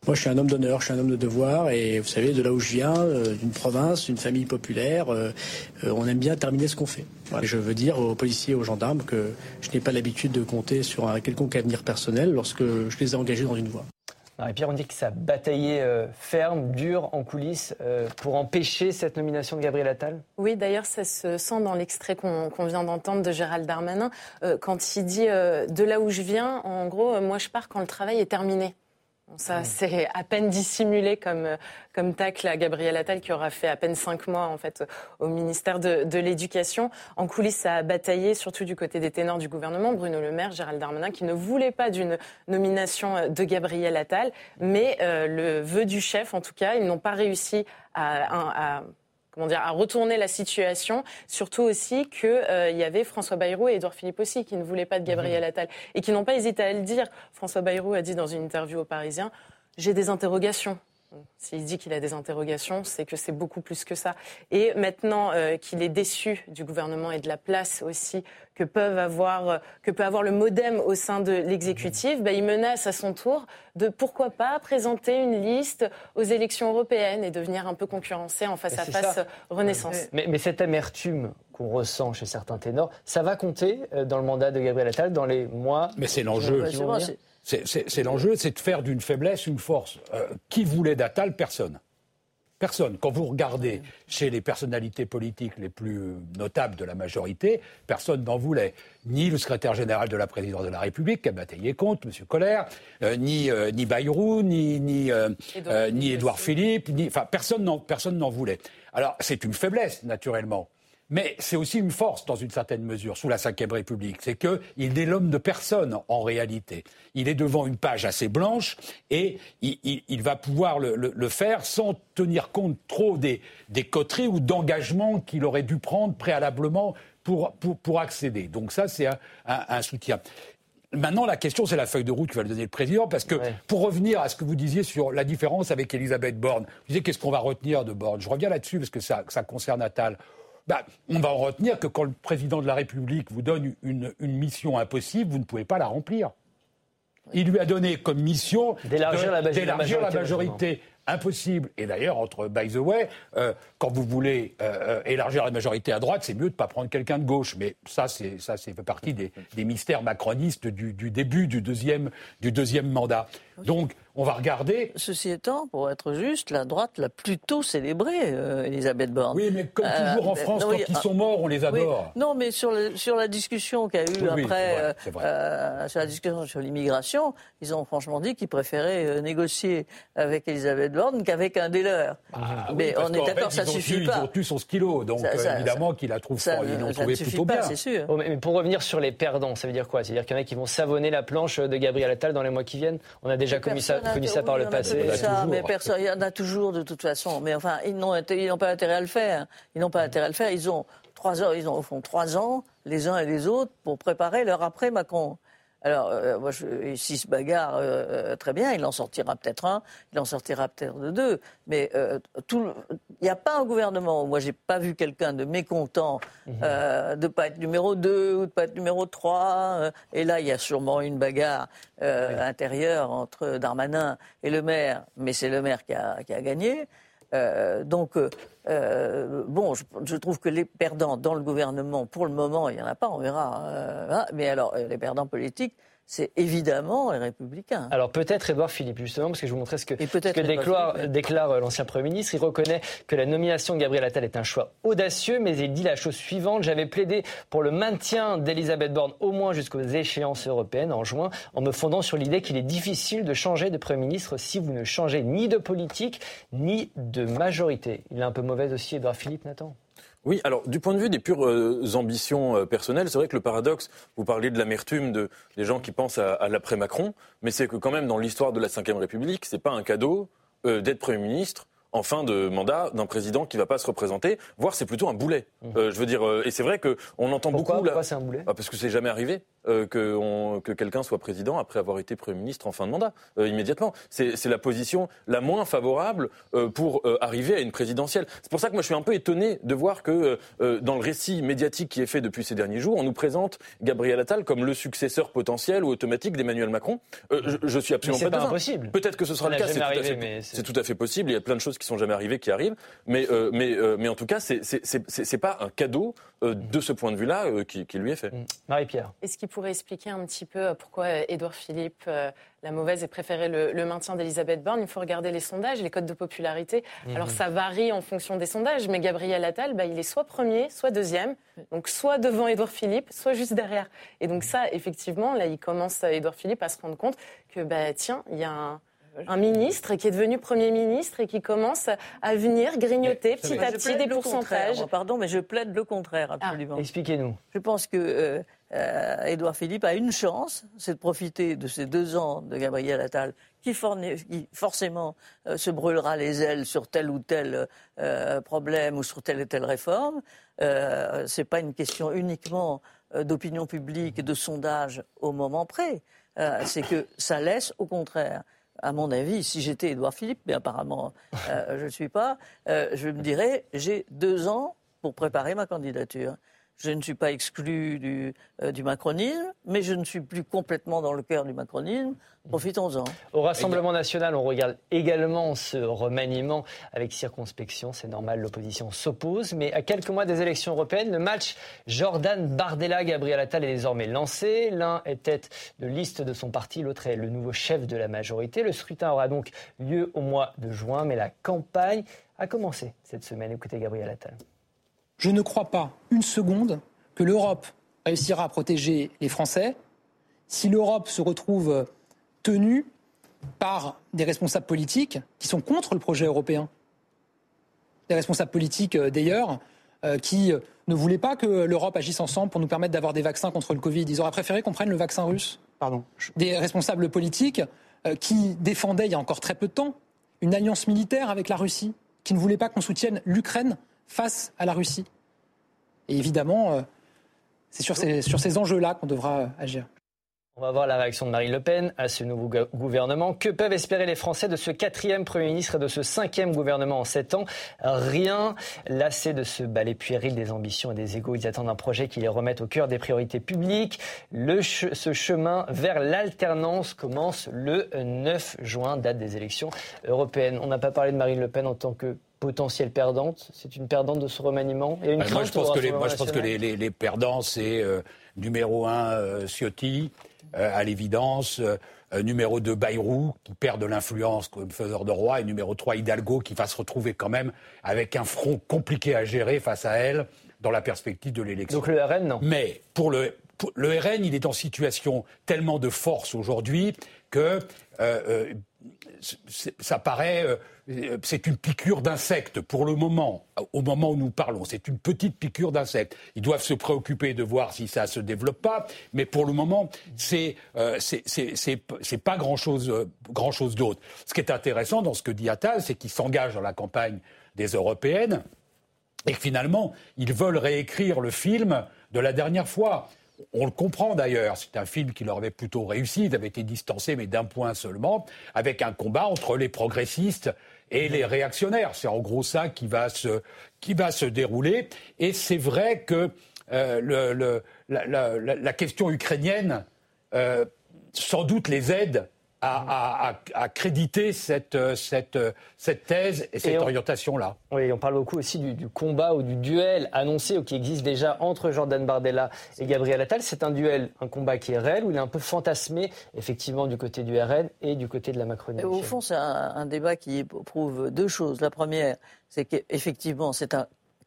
Moi, je suis un homme d'honneur, je suis un homme de devoir, et vous savez, de là où je viens, euh, d'une province, d'une famille populaire, euh, euh, on aime bien terminer ce qu'on fait. Je veux dire aux policiers et aux gendarmes que je n'ai pas l'habitude de compter sur un quelconque avenir personnel lorsque je les ai engagés dans une voie. Et Pierre, on dit que ça a bataillé ferme, dur, en coulisses, pour empêcher cette nomination de Gabriel Attal? Oui, d'ailleurs, ça se sent dans l'extrait qu'on vient d'entendre de Gérald Darmanin, quand il dit De là où je viens, en gros, moi je pars quand le travail est terminé ». Ça, c'est à peine dissimulé comme, comme tacle à Gabriel Attal, qui aura fait à peine cinq mois en fait au ministère de, de l'Éducation. En coulisses, ça a bataillé, surtout du côté des ténors du gouvernement, Bruno Le Maire, Gérald Darmanin, qui ne voulaient pas d'une nomination de Gabriel Attal, mais euh, le vœu du chef, en tout cas, ils n'ont pas réussi à, à comment dire, à retourner la situation. Surtout aussi qu'il euh, y avait François Bayrou et Édouard Philippe aussi qui ne voulaient pas de Gabriel mhm. Attal et qui n'ont pas hésité à le dire. François Bayrou a dit dans une interview aux Parisiens J'ai des interrogations. S'il dit qu'il a des interrogations, c'est que c'est beaucoup plus que ça. Et maintenant euh, qu'il est déçu du gouvernement et de la place aussi que, peuvent avoir, euh, que peut avoir le modem au sein de l'exécutif, bah, il menace à son tour de pourquoi pas présenter une liste aux élections européennes et de venir un peu concurrencer en face à face Renaissance. Mais, mais cette amertume qu'on ressent chez certains ténors, ça va compter euh, dans le mandat de Gabriel Attal dans les mois. Mais c'est l'enjeu. C'est l'enjeu, c'est de faire d'une faiblesse une force. Euh, qui voulait d'Attal Personne. Personne. Quand vous regardez chez les personnalités politiques les plus notables de la majorité, personne n'en voulait. Ni le secrétaire général de la présidence de la République, qui a bataillé contre, M. Colère, euh, ni, euh, ni Bayrou, ni, ni, ni Édouard Philippe, ni, enfin, personne n'en voulait. Alors, c'est une faiblesse, naturellement. Mais c'est aussi une force, dans une certaine mesure, sous la Ve République. C'est qu'il est l'homme de personne, en réalité. Il est devant une page assez blanche et il, va pouvoir le, faire sans tenir compte trop des, coteries ou d'engagements qu'il aurait dû prendre préalablement pour, pour, accéder. Donc ça, c'est un, soutien. Maintenant, la question, c'est la feuille de route que va le donner le président, parce que pour revenir à ce que vous disiez sur la différence avec Elisabeth Borne, vous disiez qu'est-ce qu'on va retenir de Borne? Je reviens là-dessus parce que ça, ça concerne Attal. Bah, on va en retenir que quand le président de la République vous donne une, mission impossible, vous ne pouvez pas la remplir. Il lui a donné comme mission d'élargir la, majorité. Impossible. Et d'ailleurs, entre by the way, euh, quand vous voulez euh, euh, élargir la majorité à droite, c'est mieux de ne pas prendre quelqu'un de gauche. Mais ça, c'est ça, fait partie des, mystères macronistes du, début du deuxième, du deuxième mandat. Donc, on va regarder. Ceci étant, pour être juste, la droite l'a plutôt célébré, euh, Elisabeth Borne. Oui, mais comme toujours en France, quand ils sont morts, on les adore. Non, mais sur, sur la discussion qu'il y a eu après, sur la discussion sur l'immigration, ils ont franchement dit qu'ils préféraient négocier avec Elisabeth Borne qu'avec un des leurs. Ah, mais on est d'accord, ça suffit pas. Ils ont tenu son stylo, donc évidemment qu'ils la trouvent, ils l'ont trouvé plutôt bien. Sûr. Oh, mais pour revenir sur les perdants, ça veut dire quoi? C'est-à-dire qu'il y en a qui vont savonner la planche de Gabriel Attal dans les mois qui viennent? On a déjà connu ça, connu ça par le passé. Ça, mais personne, il y en a toujours de toute façon. Mais enfin, ils n'ont pas intérêt à le faire. Ils n'ont pas intérêt à le faire. Ils ont trois ans, ils ont au fond trois ans, les uns et les autres, pour préparer leur après Macron. Alors, euh, moi, je, s'il se bagarre, euh, euh, très bien, il en sortira peut-être un, il en sortira peut-être deux. Mais il n'y a pas un gouvernement où moi, j'ai pas vu quelqu'un de mécontent mhm. de ne pas être numéro 2 ou de ne pas être numéro 3. et là, il y a sûrement une bagarre intérieure entre Darmanin et le maire, mais c'est le maire qui a, qui a gagné. Donc, euh, bon, je, trouve que les perdants dans le gouvernement, pour le moment, il n'y en a pas, on verra. Euh, hein. mais alors, euh, les perdants politiques, c'est évidemment les républicains. Alors peut-être Édouard Philippe, justement, parce que je vous montrais ce que, ce déclare, l'ancien Premier ministre. Il reconnaît que la nomination de Gabriel Attal est un choix audacieux, mais il dit la chose suivante. J'avais plaidé pour le maintien d'Elisabeth Borne au moins jusqu'aux échéances européennes en juin, en me fondant sur l'idée qu'il est difficile de changer de Premier ministre si vous ne changez ni de politique, ni de majorité. Il est un peu mauvais aussi, Édouard Philippe, Nathan? Oui, alors du point de vue des pures euh, ambitions euh, personnelles, c'est vrai que le paradoxe, vous parlez de l'amertume de, des gens qui pensent à, l'après-Macron, mais c'est que quand même dans l'histoire de la Ve République, c'est pas un cadeau euh, d'être Premier ministre en fin de mandat d'un président qui ne va pas se représenter, voire c'est plutôt un boulet. Mmh. je veux dire, et c'est vrai qu'on entend beaucoup... Pourquoi c'est un boulet? Ah, Parce que c'est jamais arrivé. Euh, que, que quelqu'un soit président après avoir été Premier ministre en fin de mandat, euh, immédiatement. C'est la position la moins favorable euh, pour arriver à une présidentielle. C'est pour ça que moi je suis un peu étonné de voir que dans le récit médiatique qui est fait depuis ces derniers jours, on nous présente Gabriel Attal comme le successeur potentiel ou automatique d'Emmanuel Macron. Je, je, suis absolument mais pas, pas impossible. Peut-être que ce sera le cas, c'est tout, tout, à fait possible. Il y a plein de choses qui sont jamais arrivées qui arrivent, mais, mais, mais en tout cas, c'est pas un cadeau de ce point de vue-là qui, qui, lui est fait. Marie-Pierre pourrait expliquer un petit peu euh, pourquoi euh, Édouard Philippe, euh, la mauvaise, ait préféré le, maintien d'Elisabeth Borne? Il faut regarder les sondages, les codes de popularité. Mhm. Alors ça varie en fonction des sondages, mais Gabriel Attal, bah, il est soit premier, soit deuxième, donc soit devant Édouard Philippe, soit juste derrière. Et donc ça, effectivement, là, il commence, Édouard Philippe, à se rendre compte que, bah, tiens, il y a un un ministre qui est devenu Premier ministre et qui commence à venir grignoter petit à petit des pourcentages. Pardon, mais je plaide le contraire, ah, absolument. Expliquez-nous. Je pense que euh, euh, Édouard Philippe a une chance, c'est de profiter de ces deux ans de Gabriel Attal, qui, forcément euh, se brûlera les ailes sur tel ou tel problème ou sur telle ou telle réforme. Ce n'est pas une question uniquement d'opinion publique et de sondage au moment près. c'est que ça laisse, au contraire, à mon avis, si j'étais Édouard Philippe, mais apparemment euh, je ne suis pas, euh, je me dirais j'ai deux ans pour préparer ma candidature. Je ne suis pas exclu du, euh, du, macronisme, mais je ne suis plus complètement dans le cœur du macronisme. Profitons-en. Au Rassemblement national, on regarde également ce remaniement avec circonspection. C'est normal, l'opposition s'oppose. Mais à quelques mois des élections européennes, le match Jordan Bardella-Gabriel Attal est désormais lancé. L'un est tête de liste de son parti, l'autre est le nouveau chef de la majorité. Le scrutin aura donc lieu au mois de juin, mais la campagne a commencé cette semaine. Écoutez Gabriel Attal. Je ne crois pas une seconde que l'Europe réussira à protéger les Français si l'Europe se retrouve tenue par des responsables politiques qui sont contre le projet européen. Des responsables politiques, euh, d'ailleurs, euh, qui euh, ne voulaient pas que l'Europe agisse ensemble pour nous permettre d'avoir des vaccins contre le Covid. Ils auraient préféré qu'on prenne le vaccin russe. Pardon. Des responsables politiques qui défendaient, il y a encore très peu de temps, une alliance militaire avec la Russie, qui ne voulaient pas qu'on soutienne l'Ukraine face à la Russie. Et évidemment, euh, c'est sur ces, sur ces enjeux-là qu'on devra agir. On va voir la réaction de Marine Le Pen à ce nouveau gouvernement. Que peuvent espérer les Français de ce quatrième Premier ministre et de ce cinquième gouvernement en sept ans? Rien. Lassés de ce balai puéril des ambitions et des égaux, ils attendent un projet qui les remette au cœur des priorités publiques. Le ce chemin vers l'alternance commence le 9 juin, date des élections européennes. On n'a pas parlé de Marine Le Pen en tant que potentielle perdante C'est une perdante de ce remaniement et une moi, je pense que les, moi, je pense que les, les, perdants, c'est numéro un, Ciotti, à l'évidence. numéro 2, Bayrou, qui perd de l'influence comme faiseur de roi. Et numéro 3, Hidalgo, qui va se retrouver quand même avec un front compliqué à gérer face à elle dans la perspective de l'élection. Donc le RN, non? Mais pour le, le RN, il est en situation tellement de force aujourd'hui que euh, euh, ça paraît, euh, c'est une piqûre d'insecte pour le moment, au moment où nous parlons. C'est une petite piqûre d'insecte. Ils doivent se préoccuper de voir si ça se développe pas, mais pour le moment, c'est c'est pas grand chose, grand chose d'autre. Ce qui est intéressant dans ce que dit Attal, c'est qu'il s'engage dans la campagne des européennes et que finalement, ils veulent réécrire le film de la dernière fois. On le comprend d'ailleurs, c'est un film qui leur avait plutôt réussi, il avait été distancé, mais d'un point seulement, avec un combat entre les progressistes et les réactionnaires. C'est en gros ça qui va se, qui va se dérouler. Et c'est vrai que euh, la, question ukrainienne, euh, sans doute les aide à, créditer cette, cette, cette, thèse et cette orientation-là. Oui, on parle beaucoup aussi du, combat ou du duel annoncé ou qui existe déjà entre Jordan Bardella et Gabriel Attal. C'est un duel, un combat qui est réel, où il est un peu fantasmé, effectivement, du côté du RN et du côté de la Macronie. Au fond, c'est un, débat qui prouve deux choses. La première, c'est qu'effectivement, c'est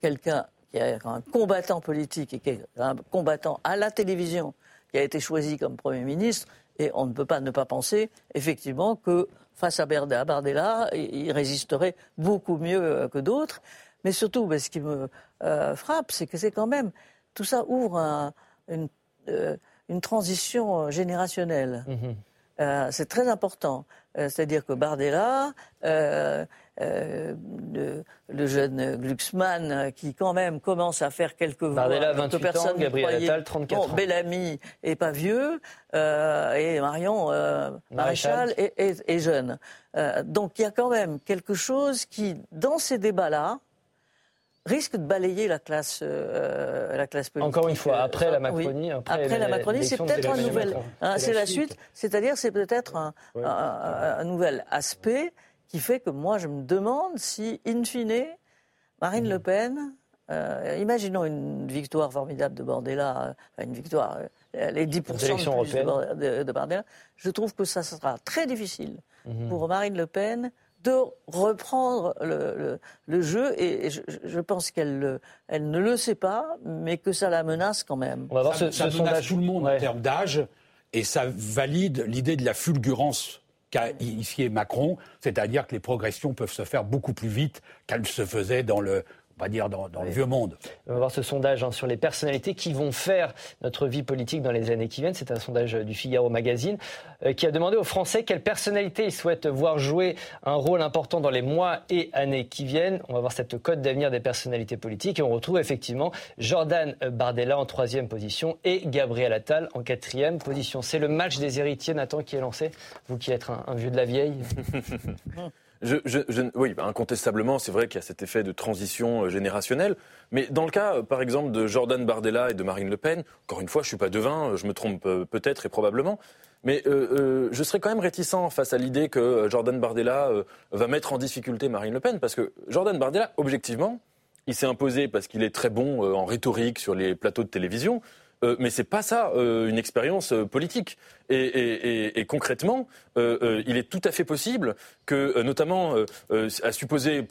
quelqu'un qui est un combattant politique et qui est un combattant à la télévision qui a été choisi comme Premier ministre et on ne peut pas ne pas penser, effectivement, que face à Bardella, il résisterait beaucoup mieux euh, que d'autres. Mais surtout, ce qui me euh, frappe, c'est que c'est quand même. Tout ça ouvre une, euh, une, transition générationnelle. Mm-hmm. c'est très important. C'est-à-dire que Bardella, euh, le, jeune Glucksmann euh, qui quand même commence à faire quelques voix. Bardella, 28 personne ans, Gabriel Attal, 34 bon, Bellamy est pas vieux euh, et Marion Maréchal est, jeune. donc il y a quand même quelque chose qui, dans ces débats-là, risque de balayer la classe, la classe politique. Encore une fois, après la Macronie. Après, la Macronie, c'est peut-être un nouvel. Hein, c'est la suite. C'est-à-dire, c'est peut-être un, un, nouvel aspect qui fait que moi, je me demande si, in fine, Marine mmh. Le Pen, euh, imaginons une victoire formidable de Bordella, euh, une victoire, euh, les 10% de, de, Bordella, je trouve que ça sera très difficile mmh. pour Marine Le Pen de reprendre le, le, jeu et je, pense qu'elle elle ne le sait pas, mais que ça la menace quand même. On va voir ça, ce, menace tout le monde en termes d'âge et ça valide l'idée de la fulgurance qu'a initié Macron, c'est-à-dire que les progressions peuvent se faire beaucoup plus vite qu'elles se faisaient dans le on va dire, dans, le vieux monde. On va voir ce sondage hein, sur les personnalités qui vont faire notre vie politique dans les années qui viennent. C'est un sondage du Figaro Magazine euh, qui a demandé aux Français quelles personnalités ils souhaitent voir jouer un rôle important dans les mois et années qui viennent. On va voir cette cote d'avenir des personnalités politiques et on retrouve effectivement Jordan Bardella en troisième position et Gabriel Attal en quatrième position. C'est le match des héritiers, Nathan, qui est lancé. Vous qui êtes un vieux de la vieille. [LAUGHS] Je, je, je, oui, incontestablement, c'est vrai qu'il y a cet effet de transition euh, générationnelle. Mais dans le cas, euh, par exemple, de Jordan Bardella et de Marine Le Pen, encore une fois, je suis pas devin, euh, je me trompe peut-être et probablement. Mais je serais quand même réticent face à l'idée que Jordan Bardella va mettre en difficulté Marine Le Pen, parce que Jordan Bardella, objectivement, il s'est imposé parce qu'il est très bon en rhétorique sur les plateaux de télévision. Euh, mais c'est pas ça euh, une expérience euh, politique. Et, concrètement, il est tout à fait possible que, notamment, à supposer,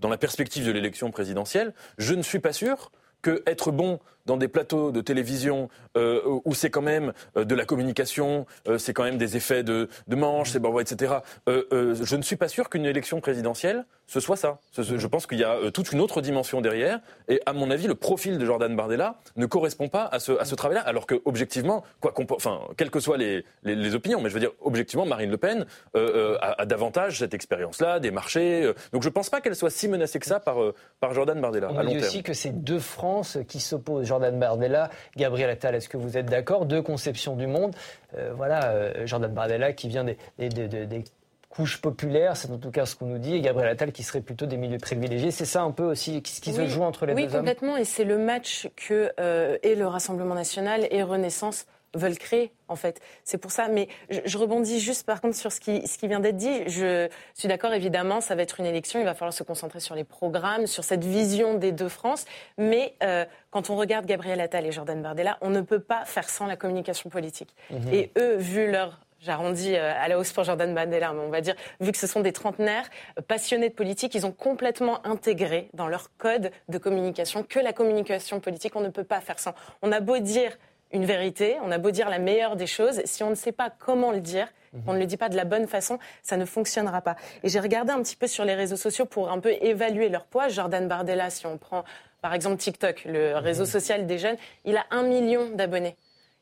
dans la perspective de l'élection présidentielle, je ne suis pas sûr que être bon dans des plateaux de télévision euh, où c'est quand même euh, de la communication, euh, c'est quand même des effets de, de manche, c'est bon, etc. je ne suis pas sûr qu'une élection présidentielle ce soit ça. Je pense qu'il y a toute une autre dimension derrière. Et à mon avis, le profil de Jordan Bardella ne correspond pas à ce, à ce travail-là. Alors que objectivement, quoi enfin, quelles que soient les, les, opinions, mais je veux dire objectivement, Marine Le Pen a, davantage cette expérience-là, des marchés. donc je ne pense pas qu'elle soit si menacée que ça par, par Jordan Bardella. On dit aussi que c'est deux France qui s'opposent. Jordan Bardella, Gabriel Attal, est-ce que vous êtes d'accord? Deux conceptions du monde. Euh, voilà, euh, Jordan Bardella qui vient des, couches populaires, c'est en tout cas ce qu'on nous dit, et Gabriel Attal qui serait plutôt des milieux privilégiés. C'est ça un peu aussi ce qui se joue entre les deux Oui, complètement, et c'est le match que euh, et le Rassemblement national et Renaissance veulent créer, en fait. C'est pour ça. Mais je, rebondis juste, par contre, sur ce qui, ce qui vient d'être dit. Je suis d'accord, évidemment, ça va être une élection. Il va falloir se concentrer sur les programmes, sur cette vision des deux France. Mais euh, quand on regarde Gabriel Attal et Jordan Bardella, on ne peut pas faire sans la communication politique. Mhm. Et eux, vu leur j'arrondis euh, à la hausse pour Jordan Bardella, mais on va dire, vu que ce sont des trentenaires euh, passionnés de politique, ils ont complètement intégré dans leur code de communication que la communication politique, on ne peut pas faire sans. On a beau dire une vérité, on a beau dire la meilleure des choses, si on ne sait pas comment le dire, mhm. on ne le dit pas de la bonne façon, ça ne fonctionnera pas. Et j'ai regardé un petit peu sur les réseaux sociaux pour un peu évaluer leur poids. Jordan Bardella, si on prend par exemple TikTok, le réseau mhm. social des jeunes, il a un million d'abonnés.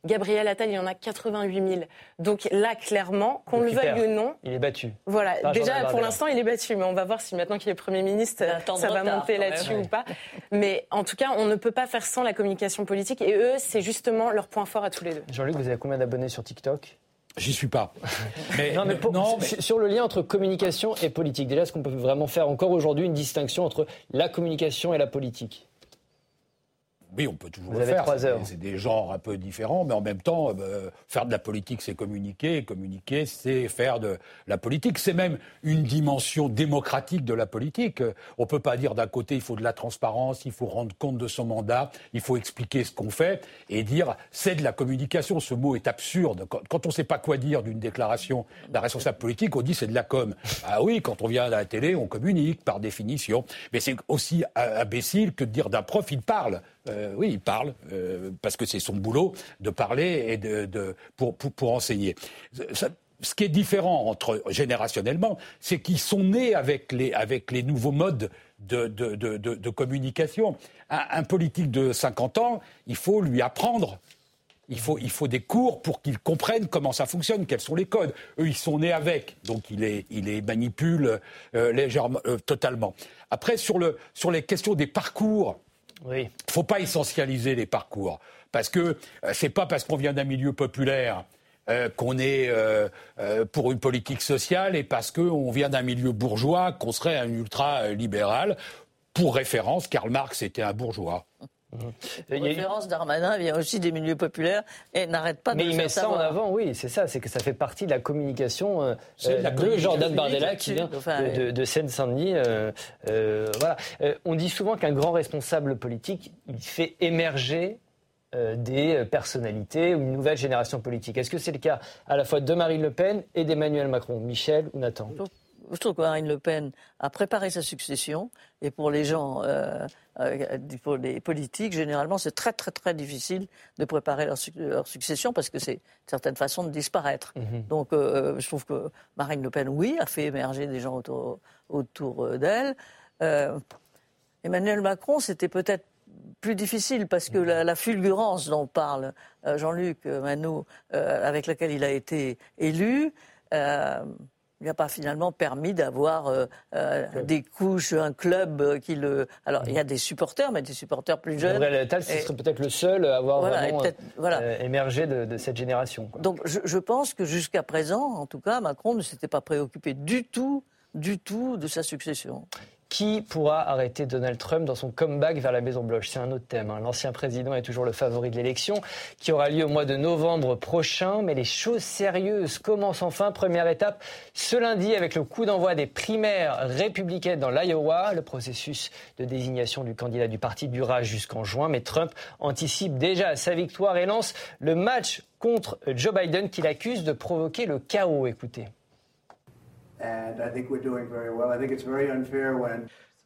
Gabriel Attal, il y en a 88 000. Donc là, clairement, qu'on le veuille ou non. Il est battu. Voilà. Déjà, pour l'instant, il est battu. Mais on va voir si maintenant qu'il est Premier ministre, ça va monter là-dessus ou pas. Mais en tout cas, on ne peut pas faire sans la communication politique. Et eux, c'est justement leur point fort à tous les deux. Jean-Luc, vous avez combien d'abonnés sur TikTok? J'y suis pas. [LAUGHS] Mais, non, mais, sur le lien entre communication et politique, déjà, est-ce qu'on peut vraiment faire encore aujourd'hui une distinction entre la communication et la politique? Oui, on peut toujours le faire. C'est des genres un peu différents, mais en même temps, euh, faire de la politique, c'est communiquer. Et communiquer, c'est faire de la politique. C'est même une dimension démocratique de la politique. On peut pas dire d'un côté, il faut de la transparence, il faut rendre compte de son mandat, il faut expliquer ce qu'on fait, et dire c'est de la communication. Ce mot est absurde. Quand, on ne sait pas quoi dire d'une déclaration d'un responsable politique, on dit c'est de la com. Ah oui, quand on vient à la télé, on communique par définition. Mais c'est aussi imbécile que de dire d'un prof, il parle. Euh, oui, il parle, euh, parce que c'est son boulot de parler et de, pour, pour, enseigner. ce qui est différent entre générationnellement, c'est qu'ils sont nés avec les, avec les nouveaux modes de, de communication. Un, politique de 50 ans, il faut lui apprendre. Il faut, il faut des cours pour qu'il comprenne comment ça fonctionne, quels sont les codes. Eux, ils sont nés avec, donc il les, il les manipule euh, légèrement, totalement. Après, sur, le, sur les questions des parcours, ne faut pas essentialiser les parcours. Parce que euh, ce n'est pas parce qu'on vient d'un milieu populaire euh, qu'on est euh, pour une politique sociale et parce qu'on vient d'un milieu bourgeois qu'on serait un ultra-libéral. Pour référence, Karl Marx était un bourgeois. La référence d'Armanin vient aussi des milieux populaires et n'arrête pas de Mais il met ça en avant, oui, c'est ça, c'est que ça fait partie de la communication euh, de Jordan Bardella qui vient de, de, Seine-Saint-Denis. Euh, euh, voilà. on dit souvent qu'un grand responsable politique, il fait émerger des personnalités ou une nouvelle génération politique. Est-ce que c'est le cas à la fois de Marine Le Pen et d'Emmanuel Macron Michel ou Nathan? Je trouve que Marine Le Pen a préparé sa succession et pour les gens, euh, euh, pour les politiques, généralement, c'est très très très difficile de préparer leur, succession parce que c'est une certaine façon de disparaître. Mhm. Donc, euh, je trouve que Marine Le Pen, oui, a fait émerger des gens autour, autour d'elle. Emmanuel Macron, c'était peut-être plus difficile parce que la, la fulgurance dont parle Jean-Luc Manou, avec laquelle il a été élu, il n'a pas finalement permis d'avoir euh, euh, des couches, un club euh, qui le. Alors, il y a des supporters, mais des supporters plus jeunes. Gabriel Attal, ce serait peut-être le seul à avoir vraiment émergé de, cette génération. Donc, je, je, pense que jusqu'à présent, en tout cas, Macron ne s'était pas préoccupé du tout, du tout de sa succession. Qui pourra arrêter Donald Trump dans son comeback vers la Maison-Blanche C'est un autre thème. Hein. L'ancien président est toujours le favori de l'élection, qui aura lieu au mois de novembre prochain. Mais les choses sérieuses commencent enfin. Première étape ce lundi avec le coup d'envoi des primaires républicaines dans l'Iowa. Le processus de désignation du candidat du parti durera jusqu'en juin. Mais Trump anticipe déjà sa victoire et lance le match contre Joe Biden qu'il accuse de provoquer le chaos. Écoutez.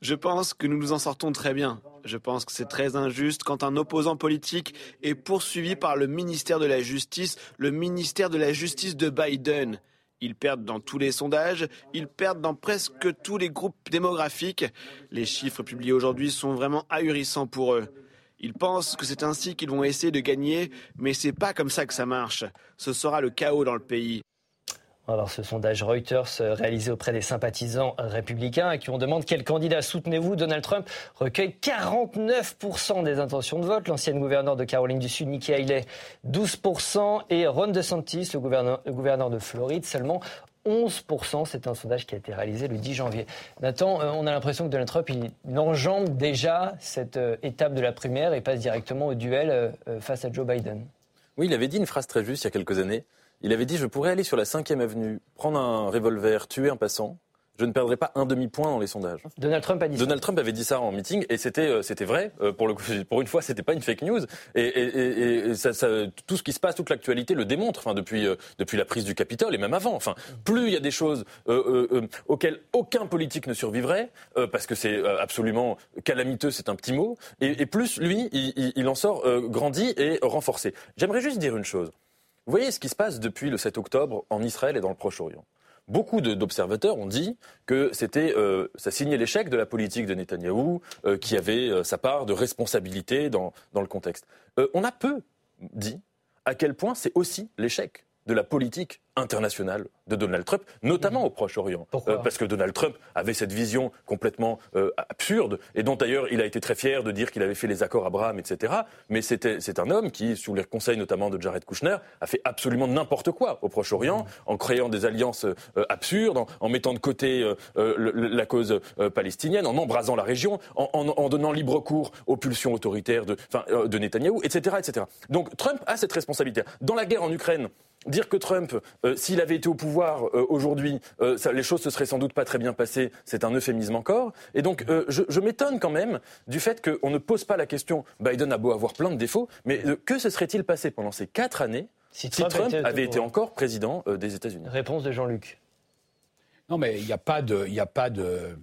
Je pense que nous nous en sortons très bien. Je pense que c'est très injuste quand un opposant politique est poursuivi par le ministère de la Justice, le ministère de la Justice de Biden. Ils perdent dans tous les sondages, ils perdent dans presque tous les groupes démographiques. Les chiffres publiés aujourd'hui sont vraiment ahurissants pour eux. Ils pensent que c'est ainsi qu'ils vont essayer de gagner, mais c'est pas comme ça que ça marche. Ce sera le chaos dans le pays. Voir ce sondage Reuters euh, réalisé auprès des sympathisants républicains à qui on demande quel candidat soutenez-vous. Donald Trump recueille 49% des intentions de vote. L'ancienne gouverneure de Caroline du Sud, Nikki Haley, 12%. Et Ron DeSantis, le gouverneur, le gouverneur de Floride, seulement 11%. C'est un sondage qui a été réalisé le 10 janvier. Nathan, euh, on a l'impression que Donald Trump il enjambe déjà cette euh, étape de la primaire et passe directement au duel face à Joe Biden. Oui, il avait dit une phrase très juste il y a quelques années. Il avait dit Je pourrais aller sur la 5e avenue, prendre un revolver, tuer un passant, je ne perdrai pas un demi-point dans les sondages. Donald Trump a dit Donald Trump avait dit ça en meeting et c'était euh, c'était vrai. Euh, pour, le, [LAUGHS] pour une fois, c'était pas une fake news. Et, ça, tout ce qui se passe, toute l'actualité le démontre. Enfin, depuis euh, depuis la prise du Capitole et même avant. Enfin, plus il y a des choses auxquelles aucun politique ne survivrait parce que c'est absolument calamiteux, c'est un petit mot. Et, plus lui, il, il en sort grandi et renforcé. J'aimerais juste dire une chose. Voyez ce qui se passe depuis le 7 octobre en Israël et dans le Proche-Orient beaucoup d'observateurs ont dit que c'était, euh, ça signait l'échec de la politique de Netanyahou, euh, qui avait euh, sa part de responsabilité dans le contexte. on a peu dit à quel point c'est aussi l'échec de la politique internationale de Donald Trump, notamment au Proche-Orient. Euh, parce que Donald Trump avait cette vision complètement euh, absurde, et dont d'ailleurs il a été très fier de dire qu'il avait fait les accords Abraham, etc. Mais c'est un homme qui, sous les conseils notamment de Jared Kushner, a fait absolument n'importe quoi au Proche-Orient, mmh. en créant des alliances euh, absurdes, en, mettant de côté la cause palestinienne, en embrasant la région, en, donnant libre cours aux pulsions autoritaires de, de Netanyahou, etc., etc. Donc Trump a cette responsabilité. Dans la guerre en Ukraine, dire que Trump, s'il avait été au pouvoir, euh, aujourd'hui, euh, les choses se seraient sans doute pas très bien passées. C'est un euphémisme encore. Et donc, euh, je, m'étonne quand même du fait qu'on ne pose pas la question. Biden a beau avoir plein de défauts, mais que se serait-il passé pendant ces quatre années si Trump, avait été encore président des États-Unis? Réponse de Jean-Luc. Non, mais il n'y a pas de, il a pas de.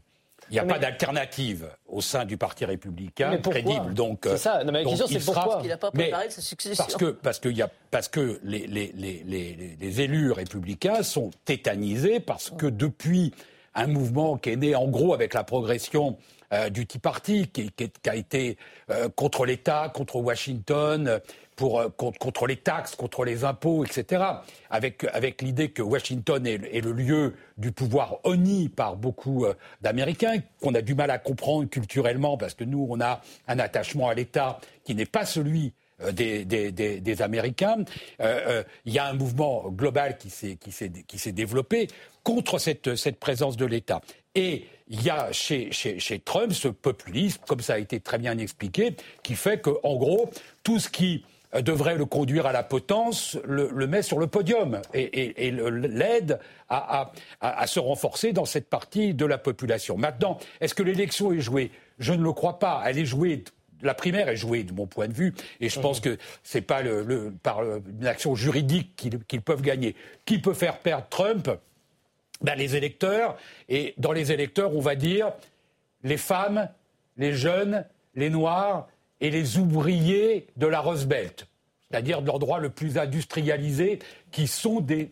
Il n'y a pas d'alternative au sein du Parti républicain crédible. Donc, c'est ça. Non, mais la question, c'est pourquoi Il n'a pas préparé sa succession. Parce que, parce, que, y a, parce que les, les, les, les, élus républicains sont tétanisés parce que depuis un mouvement qui est né en gros avec la progression euh, du Tea Party, qui, qui, a été euh, contre l'État, contre Washington, pour, euh, contre, les taxes, contre les impôts, etc., avec, avec l'idée que Washington est, le lieu du pouvoir honni par beaucoup euh, d'Américains, qu'on a du mal à comprendre culturellement, parce que nous, on a un attachement à l'État qui n'est pas celui euh, des, des, des, des, Américains. Il y a un mouvement global qui s'est développé contre cette, cette présence de l'État. Et il y a chez, chez, chez, Trump ce populisme, comme ça a été très bien expliqué, qui fait qu'en gros, tout ce qui devrait le conduire à la potence, le, met sur le podium et, l'aide à, se renforcer dans cette partie de la population. Maintenant, est-ce que l'élection est jouée? Je ne le crois pas. Elle est jouée la primaire est jouée de mon point de vue, et je pense mhm. que c'est pas le, par une action juridique qu'ils peuvent gagner. Qui peut faire perdre Trump? Ben, Les électeurs, et dans les électeurs, on va dire les femmes, les jeunes, les noirs, et les ouvriers de la Rose Belt, c'est-à-dire de l'endroit le plus industrialisé, qui sont des,